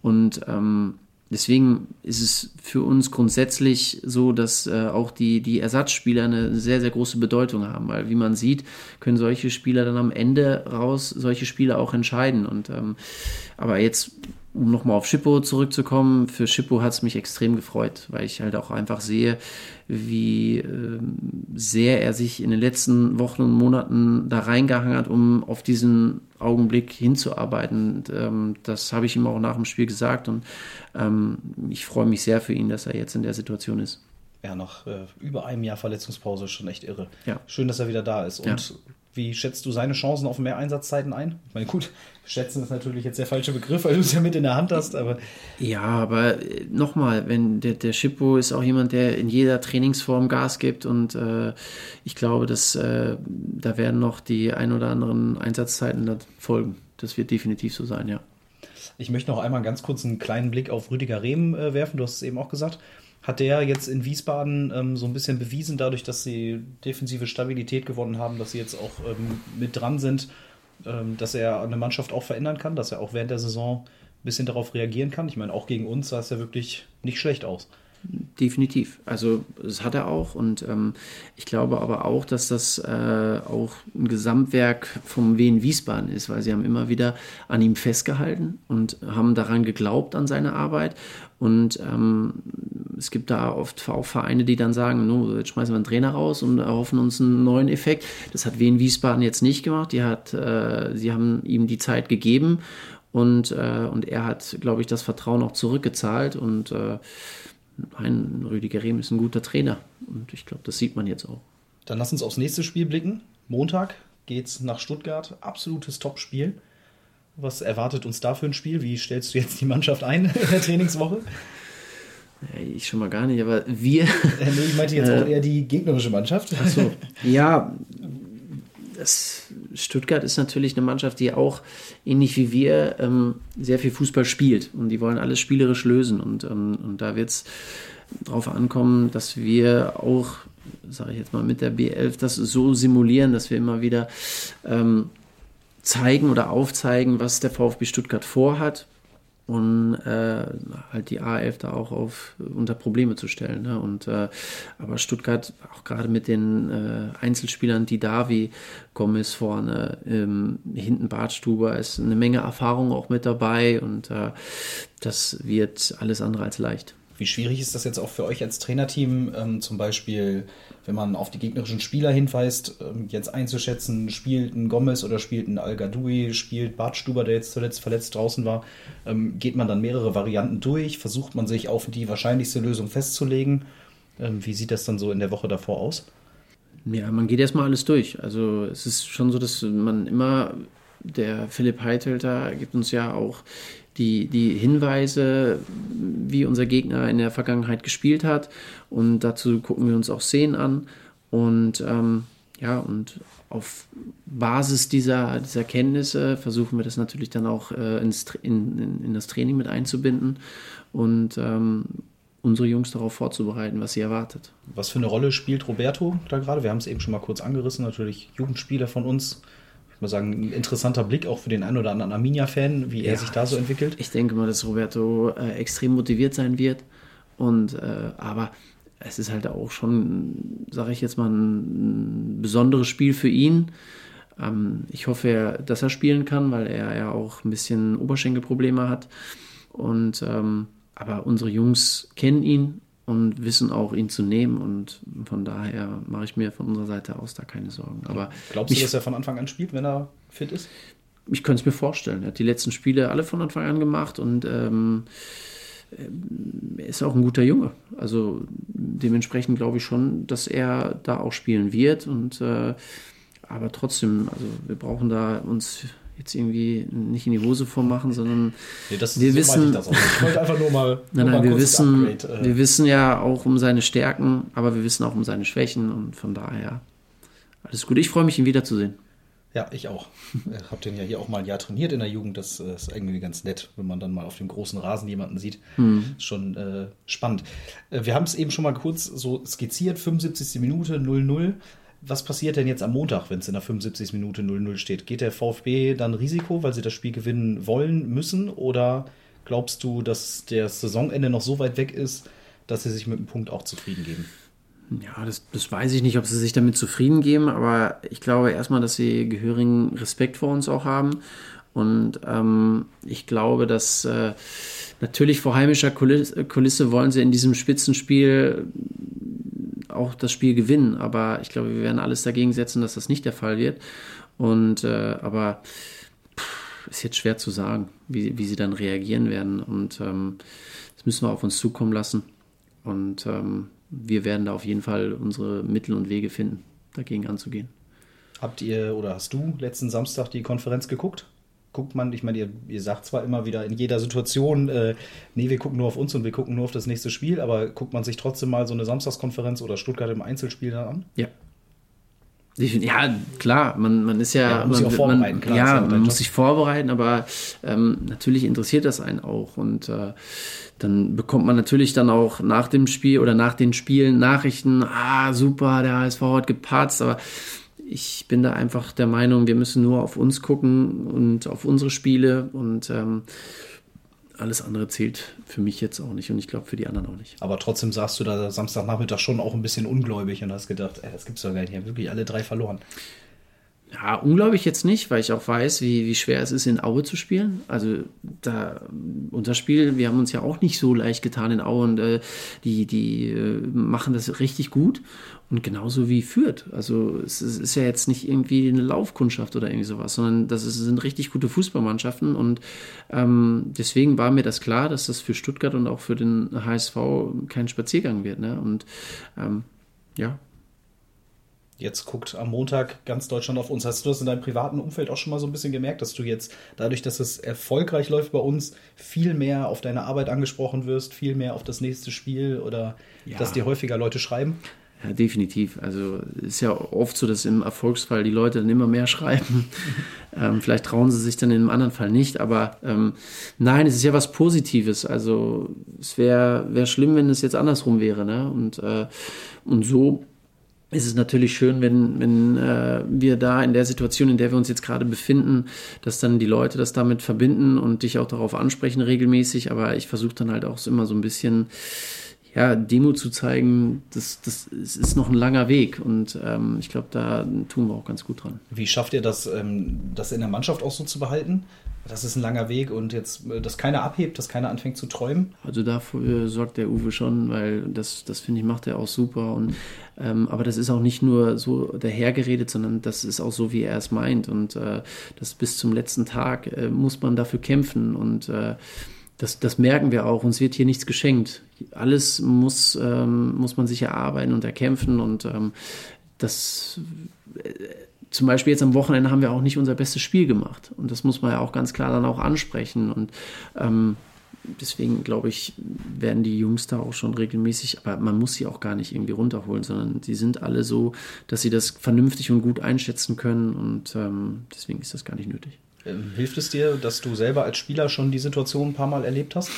Und ähm, deswegen ist es für uns grundsätzlich so, dass äh, auch die, die Ersatzspieler eine sehr, sehr große Bedeutung haben, weil wie man sieht, können solche Spieler dann am Ende raus solche Spiele auch entscheiden. Und ähm, aber jetzt um nochmal auf Schippo zurückzukommen, für Schippo hat es mich extrem gefreut, weil ich halt auch einfach sehe, wie äh, sehr er sich in den letzten Wochen und Monaten da reingehangen hat, um auf diesen Augenblick hinzuarbeiten. Und, ähm, das habe ich ihm auch nach dem Spiel gesagt und ähm, ich freue mich sehr für ihn, dass er jetzt in der Situation ist. Ja, nach äh, über einem Jahr Verletzungspause schon echt irre. Ja. Schön, dass er wieder da ist. Und ja. Wie schätzt du seine Chancen auf mehr Einsatzzeiten ein? Ich meine, gut, schätzen ist natürlich jetzt der falsche Begriff, weil du es ja mit in der Hand hast, aber. Ja, aber äh, nochmal, wenn der, der Schippo ist auch jemand, der in jeder Trainingsform Gas gibt und äh, ich glaube, dass äh, da werden noch die ein oder anderen Einsatzzeiten folgen. Das wird definitiv so sein, ja. Ich möchte noch einmal ganz kurz einen kleinen Blick auf Rüdiger Rehm äh, werfen. Du hast es eben auch gesagt hat der jetzt in Wiesbaden ähm, so ein bisschen bewiesen, dadurch, dass sie defensive Stabilität gewonnen haben, dass sie jetzt auch ähm, mit dran sind, ähm, dass er eine Mannschaft auch verändern kann, dass er auch während der Saison ein bisschen darauf reagieren kann. Ich meine, auch gegen uns sah es ja wirklich nicht schlecht aus. Definitiv. Also das hat er auch und ähm, ich glaube aber auch, dass das äh, auch ein Gesamtwerk vom Wien Wiesbaden ist, weil sie haben immer wieder an ihm festgehalten und haben daran geglaubt an seine Arbeit und ähm, es gibt da oft auch Vereine, die dann sagen, no, jetzt schmeißen wir einen Trainer raus und erhoffen uns einen neuen Effekt. Das hat Wien Wiesbaden jetzt nicht gemacht. Die hat, äh, sie haben ihm die Zeit gegeben und, äh, und er hat, glaube ich, das Vertrauen auch zurückgezahlt und äh, ein Rüdiger Rehm ist ein guter Trainer und ich glaube, das sieht man jetzt auch. Dann lass uns aufs nächste Spiel blicken. Montag geht's nach Stuttgart. Absolutes Top-Spiel. Was erwartet uns da für ein Spiel? Wie stellst du jetzt die Mannschaft ein in der Trainingswoche? Ich schon mal gar nicht, aber wir. Äh, nee, ich meinte jetzt auch eher die gegnerische Mannschaft. Achso. Ja, das, Stuttgart ist natürlich eine Mannschaft, die auch ähnlich wie wir ähm, sehr viel Fußball spielt und die wollen alles spielerisch lösen und, ähm, und da wird es darauf ankommen, dass wir auch sage ich jetzt mal, mit der B11 das so simulieren, dass wir immer wieder ähm, zeigen oder aufzeigen, was der VfB Stuttgart vorhat und äh, halt die A11 da auch auf, unter Probleme zu stellen. Ne? Und, äh, aber Stuttgart, auch gerade mit den äh, Einzelspielern, die Davi, Gomez vorne, ähm, hinten Bartstuber, ist eine Menge Erfahrung auch mit dabei und äh, das wird alles andere als leicht. Wie schwierig ist das jetzt auch für euch als Trainerteam, ähm, zum Beispiel, wenn man auf die gegnerischen Spieler hinweist, ähm, jetzt einzuschätzen, spielt ein Gomez oder spielt ein Al-Gadoui, spielt Bart Stuber, der jetzt zuletzt verletzt draußen war, ähm, geht man dann mehrere Varianten durch, versucht man sich auf die wahrscheinlichste Lösung festzulegen. Ähm, wie sieht das dann so in der Woche davor aus? Ja, man geht erstmal alles durch. Also es ist schon so, dass man immer, der Philipp Heitelter gibt uns ja auch die, die Hinweise, wie unser Gegner in der Vergangenheit gespielt hat. Und dazu gucken wir uns auch Szenen an. Und ähm, ja, und auf Basis dieser, dieser Kenntnisse versuchen wir das natürlich dann auch äh, ins, in, in, das Training mit einzubinden und ähm, unsere Jungs darauf vorzubereiten, was sie erwartet. Was für eine Rolle spielt Roberto da gerade? Wir haben es eben schon mal kurz angerissen, natürlich Jugendspieler von uns, ich muss sagen, ein interessanter Blick auch für den einen oder anderen Arminia-Fan, wie er ja, sich da so entwickelt. Ich denke mal, dass Roberto äh, extrem motiviert sein wird. Und äh, aber es ist halt auch schon, sage ich jetzt mal, ein, ein besonderes Spiel für ihn. Ähm, ich hoffe, dass er spielen kann, weil er ja auch ein bisschen Oberschenkelprobleme hat. Und ähm, aber unsere Jungs kennen ihn und wissen auch, ihn zu nehmen. Und von daher mache ich mir von unserer Seite aus da keine Sorgen. Aber Glaubst du, dass er von Anfang an spielt, wenn er fit ist? Ich könnte es mir vorstellen. Er hat die letzten Spiele alle von Anfang an gemacht und ähm, ist auch ein guter Junge. Also dementsprechend glaube ich schon, dass er da auch spielen wird. Und äh, aber trotzdem, also wir brauchen da uns jetzt irgendwie nicht in die Hose vormachen, sondern nee, das, wir so wissen, ich, ich wollte einfach nur mal, nein, nein, wir wissen, Upgrade, äh. wir wissen ja auch um seine Stärken, aber wir wissen auch um seine Schwächen und von daher alles gut. Ich freue mich, ihn wiederzusehen. Ja, ich auch. Ich habe den ja hier auch mal ein Jahr trainiert in der Jugend. Das äh, ist irgendwie ganz nett, wenn man dann mal auf dem großen Rasen jemanden sieht. Hm. Ist schon äh, spannend. Äh, wir haben es eben schon mal kurz so skizziert. 75. Minute 0-0 was passiert denn jetzt am Montag, wenn es in der 75. Minute 0-0 steht? Geht der VfB dann Risiko, weil sie das Spiel gewinnen wollen, müssen? Oder glaubst du, dass das Saisonende noch so weit weg ist, dass sie sich mit dem Punkt auch zufrieden geben? Ja, das, das weiß ich nicht, ob sie sich damit zufrieden geben, aber ich glaube erstmal, dass sie gehörigen Respekt vor uns auch haben. Und ähm, ich glaube, dass äh, natürlich vor heimischer Kulisse wollen sie in diesem Spitzenspiel auch das Spiel gewinnen. Aber ich glaube, wir werden alles dagegen setzen, dass das nicht der Fall wird. Und äh, aber pff, ist jetzt schwer zu sagen, wie, wie sie dann reagieren werden. Und ähm, das müssen wir auf uns zukommen lassen. Und ähm, wir werden da auf jeden Fall unsere Mittel und Wege finden, dagegen anzugehen. Habt ihr oder hast du letzten Samstag die Konferenz geguckt? Guckt man, ich meine, ihr, ihr sagt zwar immer wieder in jeder Situation, äh, nee, wir gucken nur auf uns und wir gucken nur auf das nächste Spiel, aber guckt man sich trotzdem mal so eine Samstagskonferenz oder Stuttgart im Einzelspiel dann an? Ja. Ja, klar, man, man ist ja. ja man muss sich auch vorbereiten, man, klar. Ja, ja man muss sich vorbereiten, aber ähm, natürlich interessiert das einen auch. Und äh, dann bekommt man natürlich dann auch nach dem Spiel oder nach den Spielen Nachrichten, ah, super, der HSV hat gepatzt, aber ich bin da einfach der Meinung, wir müssen nur auf uns gucken und auf unsere Spiele und ähm, alles andere zählt für mich jetzt auch nicht und ich glaube für die anderen auch nicht. Aber trotzdem sagst du da Samstagnachmittag schon auch ein bisschen ungläubig und hast gedacht, ey, das gibt's doch gar nicht, die haben wirklich alle drei verloren. Ja, unglaublich jetzt nicht, weil ich auch weiß, wie, wie schwer es ist, in Aue zu spielen. Also da unser Spiel, wir haben uns ja auch nicht so leicht getan in Aue und äh, die, die äh, machen das richtig gut. Und genauso wie Fürth. Also es ist ja jetzt nicht irgendwie eine Laufkundschaft oder irgendwie sowas, sondern das sind richtig gute Fußballmannschaften. Und ähm, deswegen war mir das klar, dass das für Stuttgart und auch für den HSV kein Spaziergang wird. Ne? Und ähm, ja, Jetzt guckt am Montag ganz Deutschland auf uns. Hast du das in deinem privaten Umfeld auch schon mal so ein bisschen gemerkt, dass du jetzt dadurch, dass es erfolgreich läuft bei uns, viel mehr auf deine Arbeit angesprochen wirst, viel mehr auf das nächste Spiel oder ja. dass dir häufiger Leute schreiben? Ja, definitiv. Also es ist ja oft so, dass im Erfolgsfall die Leute dann immer mehr schreiben. ähm, vielleicht trauen sie sich dann in einem anderen Fall nicht, aber ähm, nein, es ist ja was Positives. Also es wäre wär schlimm, wenn es jetzt andersrum wäre. Ne? Und, äh, und so ist es natürlich schön, wenn, wenn äh, wir da in der Situation, in der wir uns jetzt gerade befinden, dass dann die Leute das damit verbinden und dich auch darauf ansprechen regelmäßig. Aber ich versuche dann halt auch immer so ein bisschen ja, Demo zu zeigen, das, das ist noch ein langer Weg und ähm, ich glaube, da tun wir auch ganz gut dran. Wie schafft ihr das, ähm, das in der Mannschaft auch so zu behalten? Das ist ein langer Weg und jetzt, äh, dass keiner abhebt, dass keiner anfängt zu träumen? Also dafür sorgt der Uwe schon, weil das, das finde ich, macht er auch super. Und, ähm, aber das ist auch nicht nur so dahergeredet, sondern das ist auch so, wie er es meint. Und äh, das bis zum letzten Tag äh, muss man dafür kämpfen und äh, das, das merken wir auch. Uns wird hier nichts geschenkt. Alles muss, ähm, muss man sich erarbeiten und erkämpfen. Und ähm, das äh, zum Beispiel jetzt am Wochenende haben wir auch nicht unser bestes Spiel gemacht. Und das muss man ja auch ganz klar dann auch ansprechen. Und ähm, deswegen glaube ich, werden die Jungs da auch schon regelmäßig, aber man muss sie auch gar nicht irgendwie runterholen, sondern sie sind alle so, dass sie das vernünftig und gut einschätzen können. Und ähm, deswegen ist das gar nicht nötig. Ähm, hilft es dir, dass du selber als Spieler schon die Situation ein paar Mal erlebt hast?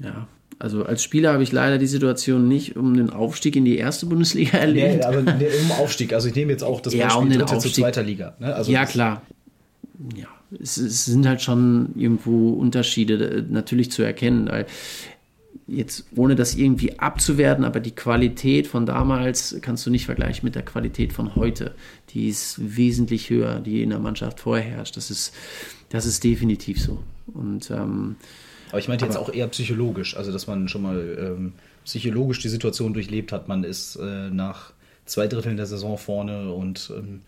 Ja, also als Spieler habe ich leider die Situation nicht um den Aufstieg in die erste Bundesliga erlebt. Nee, aber um Aufstieg. Also ich nehme jetzt auch das ja, Beispiel um den Dritte Aufstieg. zu zweiter Liga. Ne? Also ja, klar. Ja, es, es, sind halt schon irgendwo Unterschiede äh, natürlich zu erkennen, weil jetzt ohne das irgendwie abzuwerten, aber die Qualität von damals kannst du nicht vergleichen mit der Qualität von heute. Die ist wesentlich höher, die in der Mannschaft vorherrscht. Das ist, das ist definitiv so. Und ähm, aber ich meinte jetzt auch eher psychologisch, also dass man schon mal ähm, psychologisch die Situation durchlebt hat. Man ist äh, nach zwei Dritteln der Saison vorne und ähm,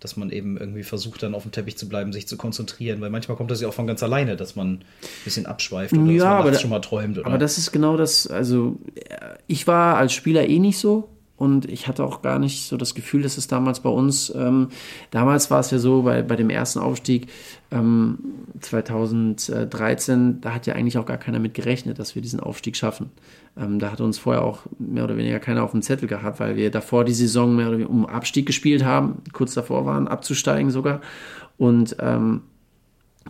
dass man eben irgendwie versucht, dann auf dem Teppich zu bleiben, sich zu konzentrieren, weil manchmal kommt das ja auch von ganz alleine, dass man ein bisschen abschweift oder ja, dass man aber da, schon mal träumt. Oder? Aber das ist genau das, also ich war als Spieler eh nicht so und ich hatte auch gar nicht so das Gefühl, dass es damals bei uns, ähm, damals war es ja so, bei, bei dem ersten Aufstieg ähm, 2013, da hat ja eigentlich auch gar keiner mit gerechnet, dass wir diesen Aufstieg schaffen. Ähm, da hat uns vorher auch mehr oder weniger keiner auf dem Zettel gehabt, weil wir davor die Saison mehr oder weniger um Abstieg gespielt haben, kurz davor waren, abzusteigen sogar. Und ähm,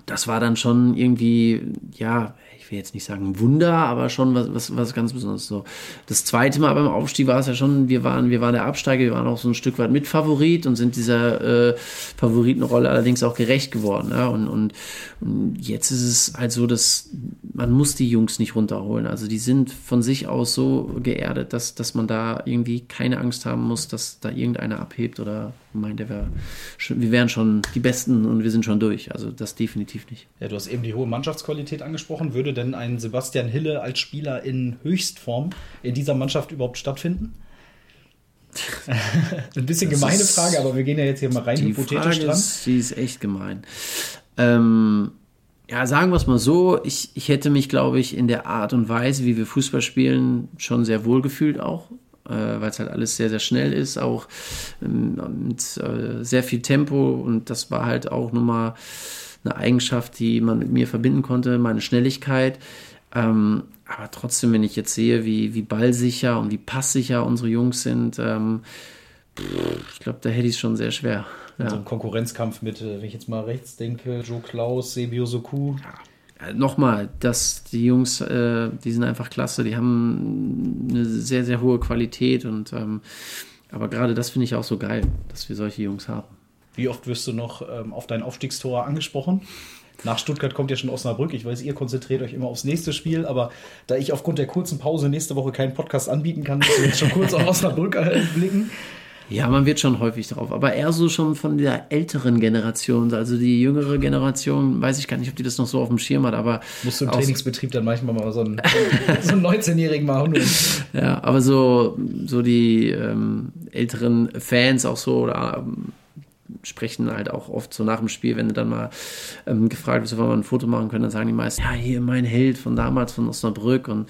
das war dann schon irgendwie, ja, ich will jetzt nicht sagen Wunder, aber schon was, was, was ganz Besonderes. So. Das zweite Mal beim Aufstieg war es ja schon, wir waren, wir waren der Absteiger, wir waren auch so ein Stück weit Mitfavorit und sind dieser äh, Favoritenrolle allerdings auch gerecht geworden. Ja? Und, und, und jetzt ist es halt so, dass man muss die Jungs nicht runterholen. Also die sind von sich aus so geerdet, dass, dass man da irgendwie keine Angst haben muss, dass da irgendeiner abhebt oder meint, er wär, wir wären schon die Besten und wir sind schon durch. Also das definitiv nicht. Ja, du hast eben die hohe Mannschaftsqualität angesprochen. Würde denn ein Sebastian Hille als Spieler in Höchstform in dieser Mannschaft überhaupt stattfinden? Ein bisschen das gemeine Frage, aber wir gehen ja jetzt hier mal rein die hypothetisch Frage dran. Ist, die ist echt gemein. Ähm, ja, sagen wir es mal so, ich, ich hätte mich, glaube ich, in der Art und Weise, wie wir Fußball spielen, schon sehr wohl gefühlt auch, äh, weil es halt alles sehr, sehr schnell ist, auch ähm, mit äh, sehr viel Tempo und das war halt auch nochmal eine Eigenschaft, die man mit mir verbinden konnte, meine Schnelligkeit. Ähm, aber trotzdem, wenn ich jetzt sehe, wie, wie ballsicher und wie passsicher unsere Jungs sind, ähm, ich glaube, da hätte ich es schon sehr schwer. Ja. So ein Konkurrenzkampf mit, wenn ich jetzt mal rechts denke, Joe Klaus, Sebio Soku. Ja. Nochmal, dass die Jungs, äh, die sind einfach klasse, die haben eine sehr, sehr hohe Qualität und ähm, aber gerade das finde ich auch so geil, dass wir solche Jungs haben. Wie oft wirst du noch ähm, auf dein Aufstiegstor angesprochen? Nach Stuttgart kommt ja schon Osnabrück. Ich weiß, ihr konzentriert euch immer aufs nächste Spiel, aber da ich aufgrund der kurzen Pause nächste Woche keinen Podcast anbieten kann, müssen wir jetzt schon kurz auf Osnabrück blicken. Ja, man wird schon häufig drauf, aber eher so schon von der älteren Generation. Also die jüngere Generation, weiß ich gar nicht, ob die das noch so auf dem Schirm hat, aber. Musst du im Trainingsbetrieb dann manchmal mal so einen, so einen 19-Jährigen mal holen. Ja, aber so, so die ähm, älteren Fans auch so oder ähm, sprechen halt auch oft so nach dem Spiel, wenn du dann mal ähm, gefragt wirst, ob wir mal ein Foto machen können, dann sagen die meisten, ja, hier mein Held von damals, von Osnabrück und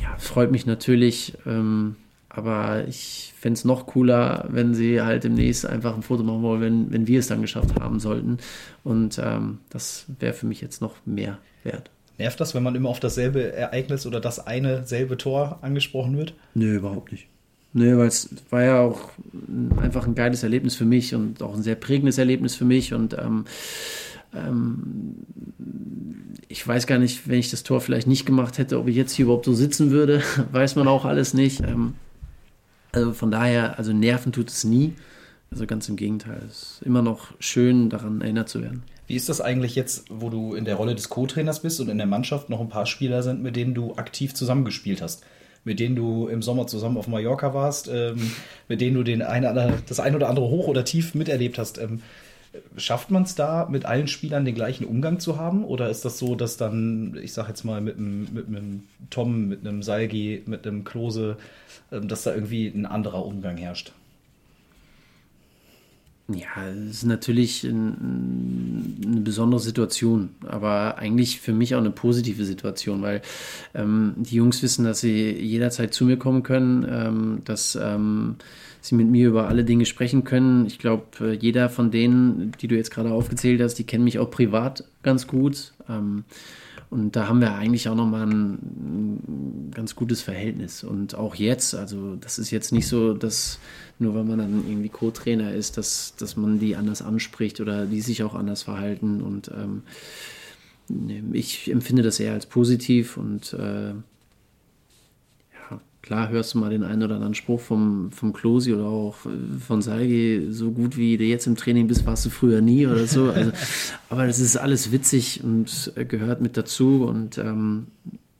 ja, freut mich natürlich, ähm, aber ich fände es noch cooler, wenn sie halt demnächst einfach ein Foto machen wollen, wenn, wenn wir es dann geschafft haben sollten und ähm, das wäre für mich jetzt noch mehr wert. Nervt das, wenn man immer auf dasselbe Ereignis oder das eine selbe Tor angesprochen wird? Nö, überhaupt nicht. Nö, weil es war ja auch einfach ein geiles Erlebnis für mich und auch ein sehr prägendes Erlebnis für mich. Und ähm, ähm, ich weiß gar nicht, wenn ich das Tor vielleicht nicht gemacht hätte, ob ich jetzt hier überhaupt so sitzen würde, weiß man auch alles nicht. Ähm, also von daher, also nerven tut es nie. Also ganz im Gegenteil. Es ist immer noch schön, daran erinnert zu werden. Wie ist das eigentlich jetzt, wo du in der Rolle des Co-Trainers bist und in der Mannschaft noch ein paar Spieler sind, mit denen du aktiv zusammengespielt hast? Mit denen du im Sommer zusammen auf Mallorca warst, ähm, mit denen du den ein, das ein oder andere hoch oder tief miterlebt hast. Ähm, schafft man es da, mit allen Spielern den gleichen Umgang zu haben? Oder ist das so, dass dann, ich sag jetzt mal, mit einem, mit einem Tom, mit einem Salgi, mit einem Klose, ähm, dass da irgendwie ein anderer Umgang herrscht? Ja, es ist natürlich ein, eine besondere Situation, aber eigentlich für mich auch eine positive Situation, weil ähm, die Jungs wissen, dass sie jederzeit zu mir kommen können, ähm, dass ähm, sie mit mir über alle Dinge sprechen können. Ich glaube, äh, jeder von denen, die du jetzt gerade aufgezählt hast, die kennen mich auch privat ganz gut. Ähm, und da haben wir eigentlich auch nochmal ein, ein ganz gutes Verhältnis. Und auch jetzt, also das ist jetzt nicht so, dass nur weil man dann irgendwie Co-Trainer ist, dass, dass man die anders anspricht oder die sich auch anders verhalten. Und ähm, ich empfinde das eher als positiv und äh, Klar hörst du mal den einen oder anderen Spruch vom, vom Klosi oder auch von Salgi, so gut wie du jetzt im Training bist, warst du früher nie oder so. Also, aber das ist alles witzig und gehört mit dazu. Und ähm,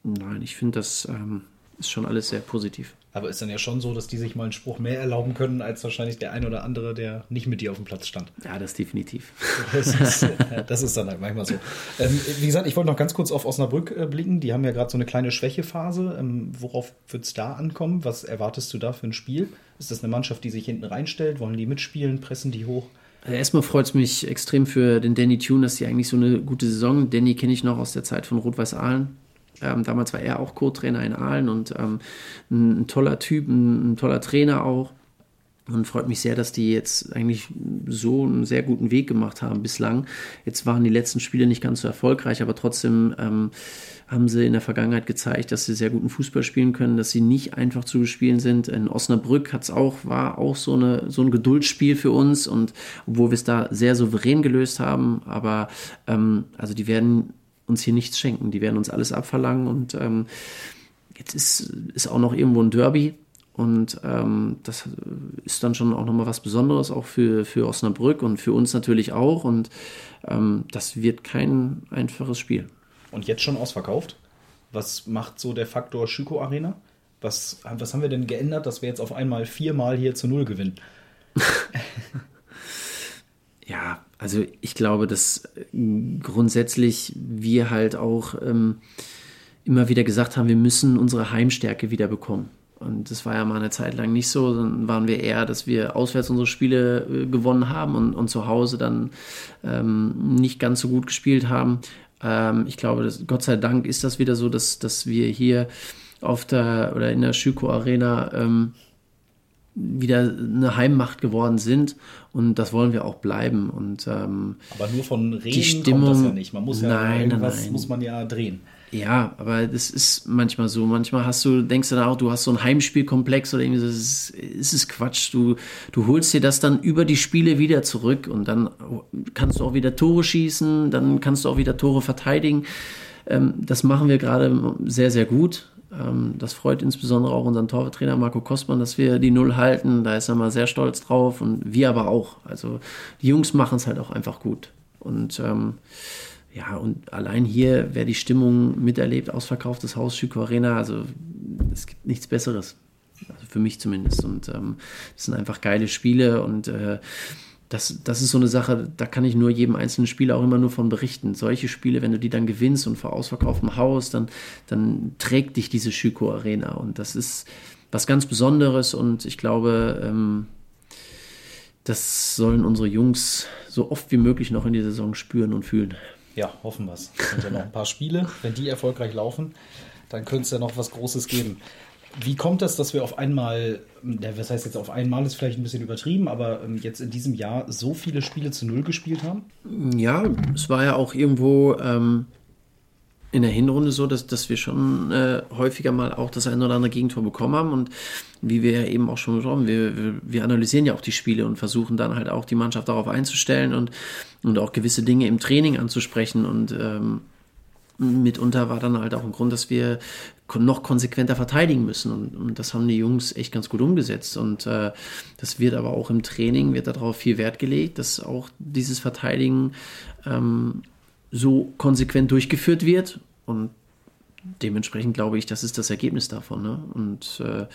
nein, ich finde, das ähm, ist schon alles sehr positiv. Aber ist dann ja schon so, dass die sich mal einen Spruch mehr erlauben können, als wahrscheinlich der ein oder andere, der nicht mit dir auf dem Platz stand. Ja, das definitiv. Das ist, das ist dann halt manchmal so. Ähm, wie gesagt, ich wollte noch ganz kurz auf Osnabrück äh, blicken. Die haben ja gerade so eine kleine Schwächephase. Ähm, worauf wird es da ankommen? Was erwartest du da für ein Spiel? Ist das eine Mannschaft, die sich hinten reinstellt? Wollen die mitspielen? Pressen die hoch? Also erstmal freut es mich extrem für den Danny Tune, dass die eigentlich so eine gute Saison. Danny kenne ich noch aus der Zeit von Rot-Weiß Aalen ähm, damals war er auch Co-Trainer in Aalen und ähm, ein, ein, toller Typ, ein, ein, toller Trainer auch. Und freut mich sehr, dass die jetzt eigentlich so einen sehr guten Weg gemacht haben bislang. Jetzt waren die letzten Spiele nicht ganz so erfolgreich, aber trotzdem ähm, haben sie in der Vergangenheit gezeigt, dass sie sehr guten Fußball spielen können, dass sie nicht einfach zu bespielen sind. In Osnabrück hat's auch, war auch so, eine, so ein Geduldsspiel für uns und obwohl wir es da sehr souverän gelöst haben, aber ähm, also die werden uns hier nichts schenken. Die werden uns alles abverlangen und ähm, jetzt ist, ist auch noch irgendwo ein Derby. Und ähm, das ist dann schon auch nochmal was Besonderes, auch für, für Osnabrück und für uns natürlich auch. Und ähm, das wird kein einfaches Spiel. Und jetzt schon ausverkauft? Was macht so der Faktor Schüko Arena? Was, was haben wir denn geändert, dass wir jetzt auf einmal viermal hier zu Null gewinnen? ja, also ich glaube, dass äh, grundsätzlich wir halt auch ähm, immer wieder gesagt haben, wir müssen unsere Heimstärke wieder bekommen. Und das war ja mal eine Zeit lang nicht so. Dann waren wir eher, dass wir auswärts unsere Spiele äh, gewonnen haben und, und zu Hause dann ähm, nicht ganz so gut gespielt haben. Ähm, ich glaube, dass, Gott sei Dank ist das wieder so, dass, dass wir hier auf der oder in der Schüko Arena ähm, wieder eine Heimmacht geworden sind und das wollen wir auch bleiben. Und, ähm, aber nur von Reden die Stimmung, kommt das ja nicht. Man muss ja nein, irgendwas nein. muss man ja drehen. Ja, aber das ist manchmal so. Manchmal hast du, denkst du dann auch, du hast so ein Heimspielkomplex oder irgendwie so, das ist, ist es Quatsch. Du, du holst dir das dann über die Spiele wieder zurück und dann kannst du auch wieder Tore schießen, dann kannst du auch wieder Tore verteidigen. Ähm, das machen wir gerade sehr, sehr gut. Ähm, das freut insbesondere auch unseren Torwarttrainer Marco Kostmann, dass wir die Null halten. Da ist er mal sehr stolz drauf und wir aber auch. Also die Jungs machen es halt auch einfach gut. Und ähm, ja, und allein hier, wer die Stimmung miterlebt, ausverkauftes Haus, Schüko Arena, also es gibt nichts Besseres. Also für mich zumindest. Und ähm, sind einfach geile Spiele und äh, das, das ist so eine Sache, da kann ich nur jedem einzelnen Spieler auch immer nur von berichten. Solche Spiele, wenn du die dann gewinnst und vor ausverkauftem Haus, dann, dann trägt dich diese Schüko Arena. Und das ist was ganz Besonderes und ich glaube, ähm, das sollen unsere Jungs so oft wie möglich noch in der Saison spüren und fühlen. Ja, hoffen wir es. Sind ja noch ein paar Spiele. Wenn die erfolgreich laufen, dann könnte es ja noch was Großes geben. Wie kommt das, dass wir auf einmal, was heißt jetzt auf einmal, ist vielleicht ein bisschen übertrieben, aber ähm, jetzt in diesem Jahr so viele Spiele zu Null gespielt haben? Ja, es war ja auch irgendwo ähm, in der Hinrunde so, dass, dass wir schon äh, häufiger mal auch das ein oder andere Gegentor bekommen haben und wie wir ja eben auch schon besprochen haben, wir, wir analysieren ja auch die Spiele und versuchen dann halt auch die Mannschaft darauf einzustellen und, und auch gewisse Dinge im Training anzusprechen und ähm, mitunter war dann halt auch ein Grund, dass wir noch konsequenter verteidigen müssen. Und, und das haben die Jungs echt ganz gut umgesetzt. Und äh, das wird aber auch im Training, wird darauf viel Wert gelegt, dass auch dieses Verteidigen ähm, so konsequent durchgeführt wird. Und dementsprechend glaube ich, das ist das Ergebnis davon. Ne? Und äh,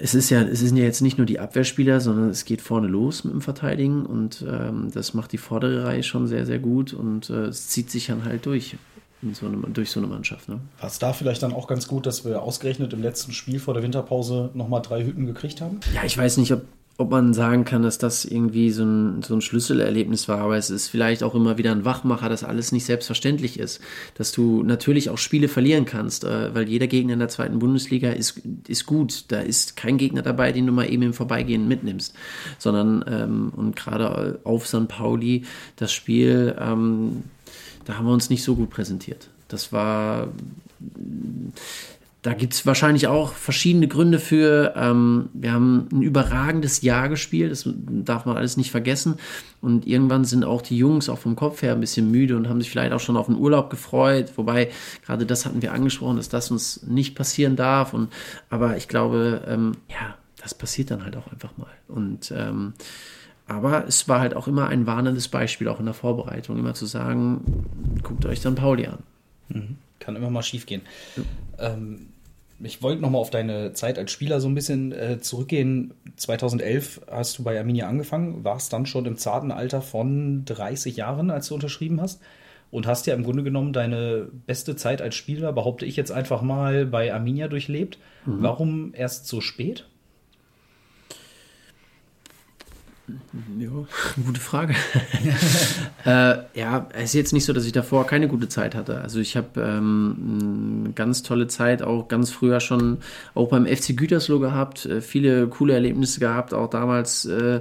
es ist ja, es sind ja jetzt nicht nur die Abwehrspieler, sondern es geht vorne los mit dem Verteidigen und ähm, das macht die vordere Reihe schon sehr, sehr gut und äh, es zieht sich dann halt durch. So eine, durch so eine Mannschaft. Ne? War es da vielleicht dann auch ganz gut, dass wir ausgerechnet im letzten Spiel vor der Winterpause nochmal drei Hütten gekriegt haben? Ja, ich weiß nicht, ob, ob man sagen kann, dass das irgendwie so ein, so ein Schlüsselerlebnis war, aber es ist vielleicht auch immer wieder ein Wachmacher, dass alles nicht selbstverständlich ist. Dass du natürlich auch Spiele verlieren kannst, äh, weil jeder Gegner in der zweiten Bundesliga ist, ist gut. Da ist kein Gegner dabei, den du mal eben im Vorbeigehen mitnimmst. Sondern, ähm, und gerade auf St. Pauli, das Spiel, ähm, da haben wir uns nicht so gut präsentiert. Das war da gibt es wahrscheinlich auch verschiedene Gründe für. Ähm, wir haben ein überragendes Jahr gespielt, das darf man alles nicht vergessen. Und irgendwann sind auch die Jungs auch vom Kopf her ein bisschen müde und haben sich vielleicht auch schon auf den Urlaub gefreut. Wobei, gerade das hatten wir angesprochen, dass das uns nicht passieren darf. Und, aber ich glaube, ähm, ja, das passiert dann halt auch einfach mal. Und ähm, aber es war halt auch immer ein warnendes Beispiel, auch in der Vorbereitung, immer zu sagen, guckt euch dann Pauli an. Mhm. Kann immer mal schief gehen. Ja. Ähm, ich wollte noch mal auf deine Zeit als Spieler so ein bisschen äh, zurückgehen. 2011 hast du bei Arminia angefangen, warst dann schon im zarten Alter von 30 Jahren, als du unterschrieben hast. Und hast ja im Grunde genommen deine beste Zeit als Spieler, behaupte ich jetzt einfach mal, bei Arminia durchlebt. Mhm. Warum erst so spät? Ja, gute Frage. äh, ja, es ist jetzt nicht so, dass ich davor keine gute Zeit hatte. Also ich habe ähm, eine ganz tolle Zeit auch ganz früher schon auch beim FC Gütersloh gehabt, äh, viele coole Erlebnisse gehabt, auch damals äh,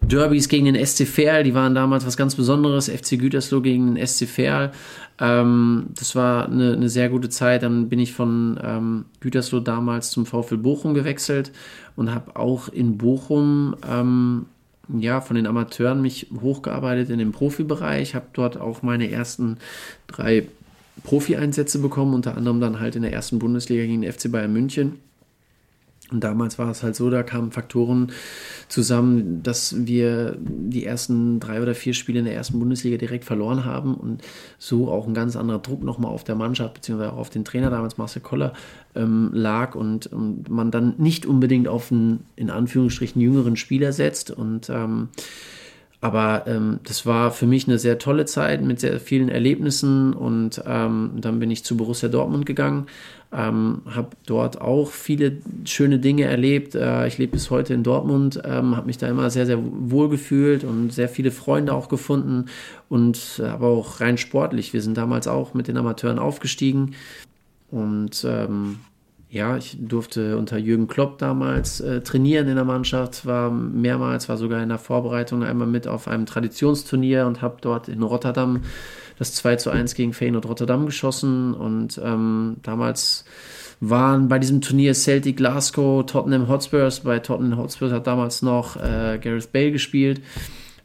Derbys gegen den SC Verl, die waren damals was ganz Besonderes, FC Gütersloh gegen den SC Verl. Ähm, das war eine, eine, sehr gute Zeit. Dann bin ich von ähm, Gütersloh damals zum VfL Bochum gewechselt und habe auch in Bochum ähm, ja, von den Amateuren mich hochgearbeitet in den Profibereich, habe dort auch meine ersten drei Profi-Einsätze bekommen, unter anderem dann halt in der ersten Bundesliga gegen den FC Bayern München. Und damals war es halt so, da kamen Faktoren zusammen, dass wir die ersten drei oder vier Spiele in der ersten Bundesliga direkt verloren haben und so auch ein ganz anderer Druck nochmal auf der Mannschaft beziehungsweise auch auf den Trainer damals Marcel Koller ähm, lag und, und, man dann nicht unbedingt auf einen in Anführungsstrichen jüngeren Spieler setzt. Und ähm, aber ähm, das war für mich eine sehr tolle Zeit mit sehr vielen Erlebnissen und ähm, dann bin ich zu Borussia Dortmund gegangen, ähm, habe dort auch viele schöne Dinge erlebt. Äh, ich lebe bis heute in Dortmund, ähm, habe mich da immer sehr, sehr wohl gefühlt und sehr viele Freunde auch gefunden und äh, aber auch rein sportlich. Wir sind damals auch mit den Amateuren aufgestiegen und ähm, ja, ich durfte unter Jürgen Klopp damals äh, trainieren in der Mannschaft, war mehrmals, war sogar in der Vorbereitung einmal mit auf einem Traditionsturnier und habe dort in Rotterdam das 2 zu 1 gegen Feyenoord Rotterdam geschossen. Und ähm, damals waren bei diesem Turnier Celtic Glasgow, Tottenham Hotspurs, bei Tottenham Hotspurs hat damals noch äh, Gareth Bale gespielt.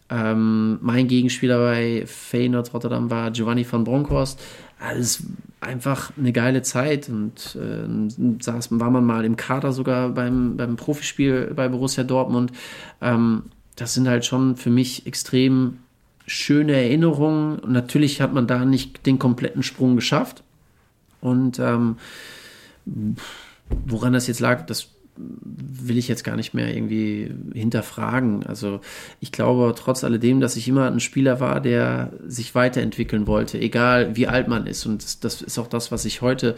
Ähm, mein Gegenspieler bei Feyenoord Rotterdam war Giovanni van Bronckhorst alles einfach eine geile Zeit und äh, saß, war man mal im Kader sogar beim, beim Profispiel bei Borussia Dortmund. Ähm, das sind halt schon für mich extrem schöne Erinnerungen. Und natürlich hat man da nicht den kompletten Sprung geschafft. Und ähm, woran das jetzt lag, das will ich jetzt gar nicht mehr irgendwie hinterfragen. Also ich glaube trotz alledem, dass ich immer ein Spieler war, der sich weiterentwickeln wollte, egal wie alt man ist. Und das, das ist auch das, was ich heute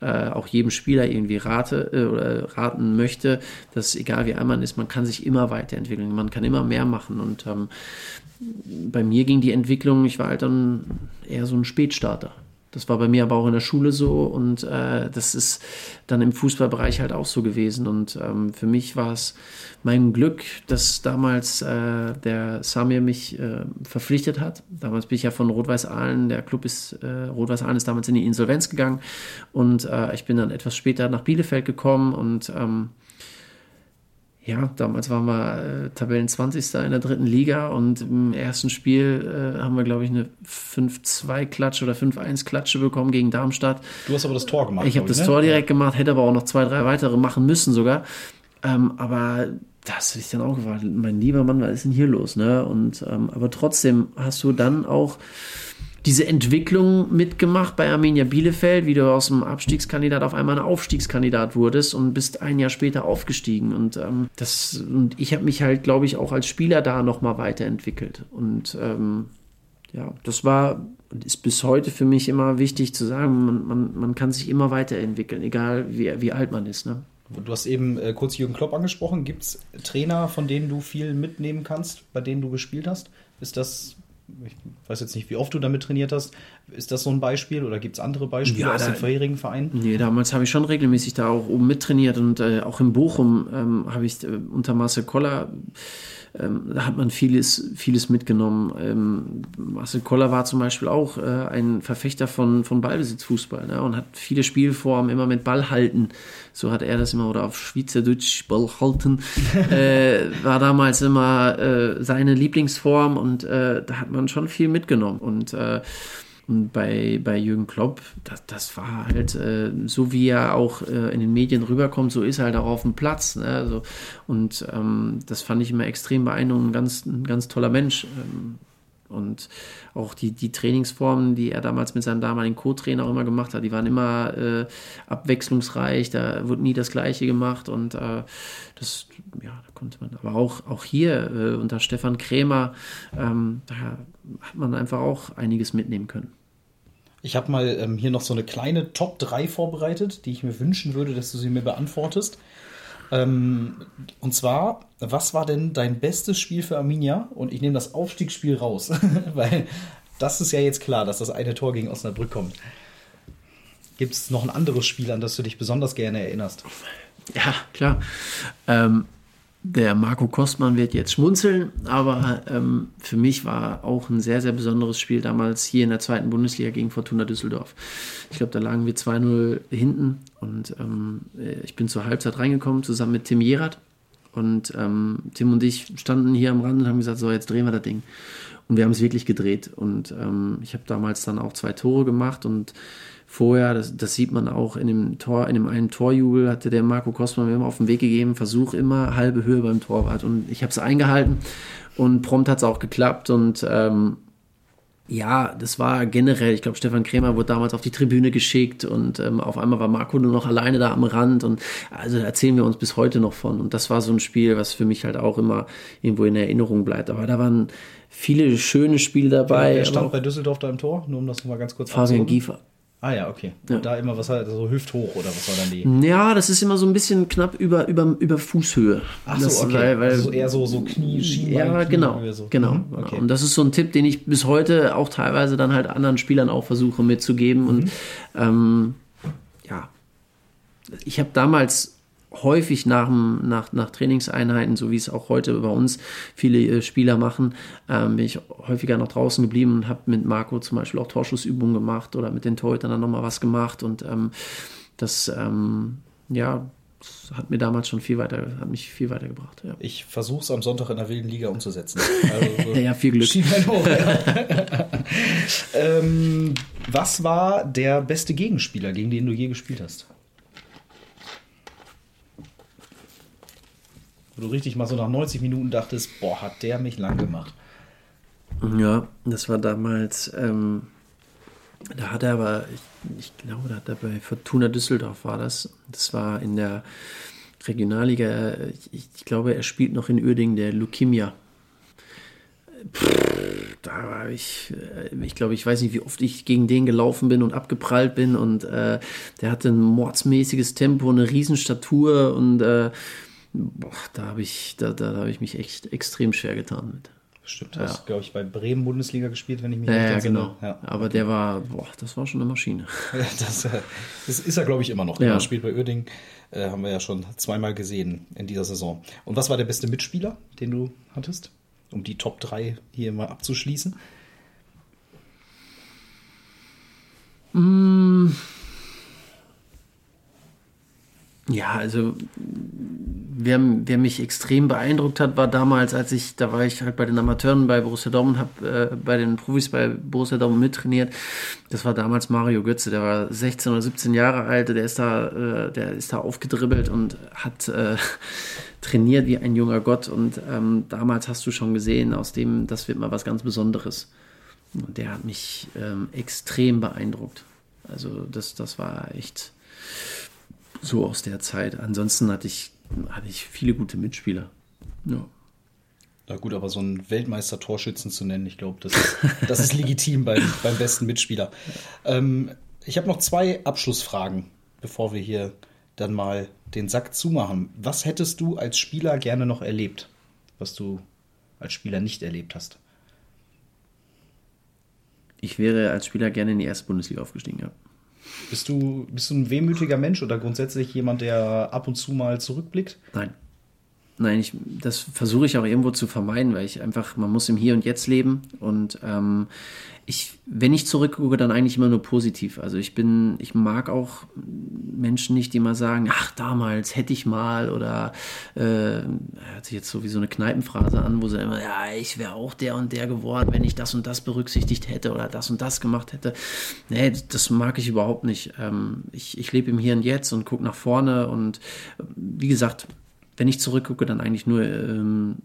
äh, auch jedem Spieler irgendwie rate äh, oder raten möchte, dass egal wie alt man ist, man kann sich immer weiterentwickeln, man kann immer mehr machen. Und ähm, bei mir ging die Entwicklung, ich war halt dann eher so ein Spätstarter. Das war bei mir aber auch in der Schule so und äh, das ist dann im Fußballbereich halt auch so gewesen. Und ähm, für mich war es mein Glück, dass damals äh, der Samir mich äh, verpflichtet hat. Damals bin ich ja von Rot-Weiß Aalen, der Club ist, äh, Rot-Weiß Aalen ist damals in die Insolvenz gegangen und äh, ich bin dann etwas später nach Bielefeld gekommen und ähm, ja, damals waren wir äh, Tabellen 20. in der dritten Liga und im ersten Spiel äh, haben wir, glaube ich, eine 5-2-Klatsche oder 5-1-Klatsche bekommen gegen Darmstadt. Du hast aber das Tor gemacht. Ich habe das ne? Tor direkt gemacht, hätte aber auch noch zwei, drei weitere machen müssen sogar. Ähm, aber das ist dann auch gefragt, mein lieber Mann, was ist denn hier los? Ne? Und, ähm, aber trotzdem hast du dann auch diese Entwicklung mitgemacht bei Arminia Bielefeld, wie du aus dem Abstiegskandidat auf einmal ein Aufstiegskandidat wurdest und bist ein Jahr später aufgestiegen. Und ähm, das und ich habe mich halt, glaube ich, auch als Spieler da nochmal weiterentwickelt. Und ähm, ja, das war und ist bis heute für mich immer wichtig zu sagen, man, man, man kann sich immer weiterentwickeln, egal wie, wie alt man ist. Ne? Du hast eben äh, kurz Jürgen Klopp angesprochen. Gibt es Trainer, von denen du viel mitnehmen kannst, bei denen du gespielt hast? Ist das ich weiß jetzt nicht, wie oft du damit trainiert hast. Ist das so ein Beispiel oder gibt es andere Beispiele ja, aus da, den vorherigen Vereinen? Nee, damals habe ich schon regelmäßig da auch oben mittrainiert und äh, auch in Bochum ähm, habe ich äh, unter Marcel Koller ähm, da hat man vieles, vieles mitgenommen. Ähm, Marcel Koller war zum Beispiel auch äh, ein Verfechter von, von Ballbesitzfußball ne, und hat viele Spielformen immer mit Ball halten. So hat er das immer, oder auf Schweizerdeutsch Ball halten, äh, war damals immer äh, seine Lieblingsform und äh, da hat man schon viel mitgenommen. Und äh, und bei, bei Jürgen Klopp, das, das war halt äh, so, wie er auch äh, in den Medien rüberkommt, so ist er halt auch auf dem Platz. Ne? Also, und ähm, das fand ich immer extrem beeindruckend, ein ganz, ein ganz toller Mensch. Ähm, und auch die, die Trainingsformen, die er damals mit seinem damaligen Co-Trainer auch immer gemacht hat, die waren immer äh, abwechslungsreich, da wurde nie das Gleiche gemacht und äh, das, ja, da konnte man, aber auch, auch hier äh, unter Stefan Krämer, ähm, da hat man einfach auch einiges mitnehmen können. Ich habe mal ähm, hier noch so eine kleine Top 3 vorbereitet, die ich mir wünschen würde, dass du sie mir beantwortest. Ähm, und zwar, was war denn dein bestes Spiel für Arminia? Und ich nehme das Aufstiegsspiel raus, weil das ist ja jetzt klar, dass das eine Tor gegen Osnabrück kommt. Gibt es noch ein anderes Spiel, an das du dich besonders gerne erinnerst? Ja, klar. Ähm, der Marco Kostmann wird jetzt schmunzeln, aber ähm, für mich war auch ein sehr, sehr besonderes Spiel damals hier in der zweiten Bundesliga gegen Fortuna Düsseldorf. Ich glaube, da lagen wir 2-0 hinten und ähm, ich bin zur Halbzeit reingekommen zusammen mit Tim Jerat. Und ähm, Tim und ich standen hier am Rand und haben gesagt, so, jetzt drehen wir das Ding. Und wir haben es wirklich gedreht. Und ähm, ich habe damals dann auch zwei Tore gemacht. Und vorher, das, das sieht man auch in dem Tor, in dem einen Torjubel hatte der Marco Kostmann mir immer auf den Weg gegeben, Versuch immer halbe Höhe beim Torwart. Und ich habe es eingehalten. Und prompt hat es auch geklappt. Und ähm, ja, das war generell, ich glaube, Stefan Krämer wurde damals auf die Tribüne geschickt und ähm, auf einmal war Marco nur noch alleine da am Rand und also da erzählen wir uns bis heute noch von und das war so ein Spiel, was für mich halt auch immer irgendwo in Erinnerung bleibt. Aber da waren viele schöne Spiele dabei. Wer stand bei Düsseldorf da im Tor? Nur um das nochmal ganz kurz Fabian Giefer. Ah ja, okay. Und ja. da immer, was war so hüfthoch oder was war dann die? Ja, das ist immer so ein bisschen knapp über, über, über Fußhöhe. Ach so, das, okay. Weil, weil, also eher so, so Knie, Schienbein, Ja, genau, so. genau. Mhm, okay. Und das ist so ein Tipp, den ich bis heute auch teilweise dann halt anderen Spielern auch versuche mitzugeben. Mhm. Und ähm, ja, ich habe damals häufig nach, nach, nach Trainingseinheiten, so wie es auch heute bei uns viele äh, Spieler machen, ähm, bin ich häufiger noch draußen geblieben und habe mit Marco zum Beispiel auch Torschussübungen gemacht oder mit den Torhütern dann nochmal was gemacht und ähm, das, ähm, ja, das hat mir damals schon viel weiter, hat mich viel weitergebracht. Ja. Ich versuche es am Sonntag in der wilden Liga umzusetzen. Also so ja, viel Glück. Hoch, ja. ähm, was war der beste Gegenspieler, gegen den du je gespielt hast? Du richtig mal so nach 90 Minuten dachtest, boah, hat der mich lang gemacht. Ja, das war damals, ähm, da hat er aber, ich, ich, glaube, da hat er bei Fortuna Düsseldorf war das. Das war in der Regionalliga, ich, ich glaube, er spielt noch in Uerdingen, der Lukimia. da war ich, äh, ich glaube, ich weiß nicht, wie oft ich gegen den gelaufen bin und abgeprallt bin und äh, der hatte ein mordsmäßiges Tempo, eine Riesenstatur und äh, boah, da habe ich, da, da, da habe ich mich echt extrem schwer getan mit. Stimmt, hast, ja. glaube ich, bei Bremen Bundesliga gespielt, wenn ich mich ja, recht ja, genau. Ja. Aber der war, boah, das war schon eine Maschine. das, äh, das, ist er, glaube ich, immer noch. Ja. Er spielt bei Uerding, äh, haben wir ja schon zweimal gesehen in dieser Saison. Und was war der beste Mitspieler, den du hattest, um die Top 3 hier mal abzuschließen? Mmh. Ja, also wer, wer mich extrem beeindruckt hat, war damals, als ich, da war ich halt bei den Amateuren bei Borussia Dortmund, habe äh, bei den Profis bei Borussia Dortmund mittrainiert. Das war damals Mario Götze, der war 16 oder 17 Jahre alt, der ist da, äh, der ist da aufgedribbelt und hat äh, trainiert wie ein junger Gott. Und ähm, damals hast du schon gesehen, aus dem, das wird mal was ganz Besonderes. Und der hat mich ähm, extrem beeindruckt. Also das, das war echt so aus der Zeit. Ansonsten hatte ich, hatte ich viele gute Mitspieler. Ja. Na gut, aber so einen Weltmeister-Torschützen zu nennen, ich glaube, das, ist, das ist legitim beim, beim besten Mitspieler. Ähm, ich habe noch zwei Abschlussfragen, bevor wir hier dann mal den Sack zumachen. Was hättest du als Spieler gerne noch erlebt, was du als Spieler nicht erlebt hast? Ich wäre als Spieler gerne in die erste Bundesliga aufgestiegen, ja. Bist du, bist du ein wehmütiger Mensch oder grundsätzlich jemand, der ab und zu mal zurückblickt? Nein. Nein, ich, das versuche ich auch irgendwo zu vermeiden, weil ich einfach, man muss im Hier und Jetzt leben und ähm, ich, wenn ich zurückgucke, dann eigentlich immer nur positiv. Also ich bin, ich mag auch Menschen nicht, die immer sagen, ach damals hätte ich mal oder äh, hört sich jetzt so wie so eine Kneipenphrase an, wo sie immer, ja, ich wäre auch der und der geworden, wenn ich das und das berücksichtigt hätte oder das und das gemacht hätte. Nee, das mag ich überhaupt nicht. Ähm, ich, ich lebe im Hier und Jetzt und gucke nach vorne und wie gesagt, wenn ich zurückgucke, dann eigentlich nur ähm,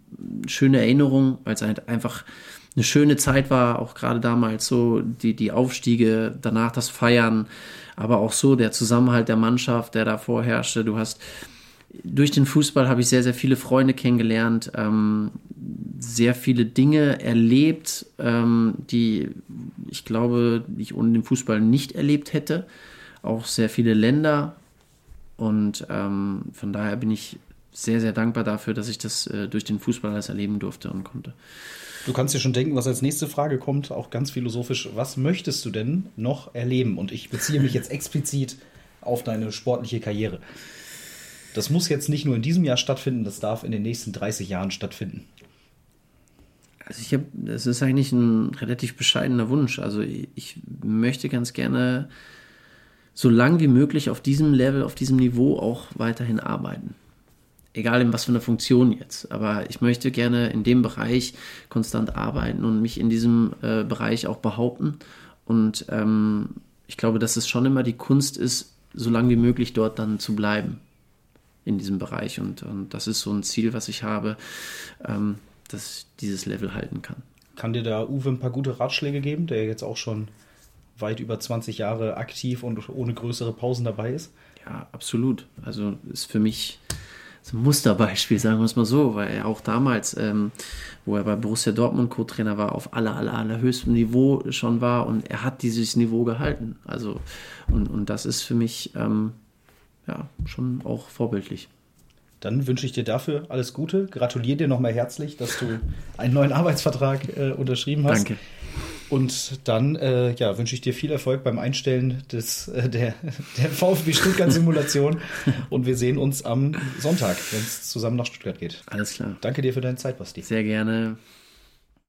schöne Erinnerungen, weil es halt einfach eine schöne Zeit war, auch gerade damals so die, die Aufstiege, danach das Feiern, aber auch so der Zusammenhalt der Mannschaft, der da vorherrschte. Du hast durch den Fußball habe ich sehr, sehr viele Freunde kennengelernt, ähm, sehr viele Dinge erlebt, ähm, die ich glaube, ich ohne den Fußball nicht erlebt hätte. Auch sehr viele Länder. Und ähm, von daher bin ich sehr, sehr dankbar dafür, dass ich das äh, durch den Fußball alles erleben durfte und konnte. Du kannst dir schon denken, was als nächste Frage kommt, auch ganz philosophisch. Was möchtest du denn noch erleben? Und ich beziehe mich jetzt explizit auf deine sportliche Karriere. Das muss jetzt nicht nur in diesem Jahr stattfinden, das darf in den nächsten 30 Jahren stattfinden. Also ich habe, das ist eigentlich ein relativ bescheidener Wunsch. Also ich möchte ganz gerne so lang wie möglich auf diesem Level, auf diesem Niveau auch weiterhin arbeiten egal in was für einer Funktion jetzt. Aber ich möchte gerne in dem Bereich konstant arbeiten und mich in diesem äh, Bereich auch behaupten. Und ähm, ich glaube, dass es schon immer die Kunst ist, so lange wie möglich dort dann zu bleiben in diesem Bereich. Und, und das ist so ein Ziel, was ich habe, ähm, dass ich dieses Level halten kann. Kann dir da Uwe ein paar gute Ratschläge geben, der jetzt auch schon weit über 20 Jahre aktiv und ohne größere Pausen dabei ist? Ja, absolut. Also ist für mich so ein Musterbeispiel, sagen wir es mal so, weil er auch damals, ähm, wo er bei Borussia Dortmund Co-Trainer war, auf aller, aller, allerhöchstem Niveau schon war und er hat dieses Niveau gehalten. Also, und, und das ist für mich ähm, ja, schon auch vorbildlich. Dann wünsche ich dir dafür alles Gute. Gratuliere dir nochmal herzlich, dass du einen neuen Arbeitsvertrag äh, unterschrieben hast. Danke. Und dann äh, ja, wünsche ich dir viel Erfolg beim Einstellen des, äh, der, der VfB Stuttgart Simulation. Und wir sehen uns am Sonntag, wenn es zusammen nach Stuttgart geht. Alles klar. Danke dir für deine Zeit, Basti. Sehr gerne.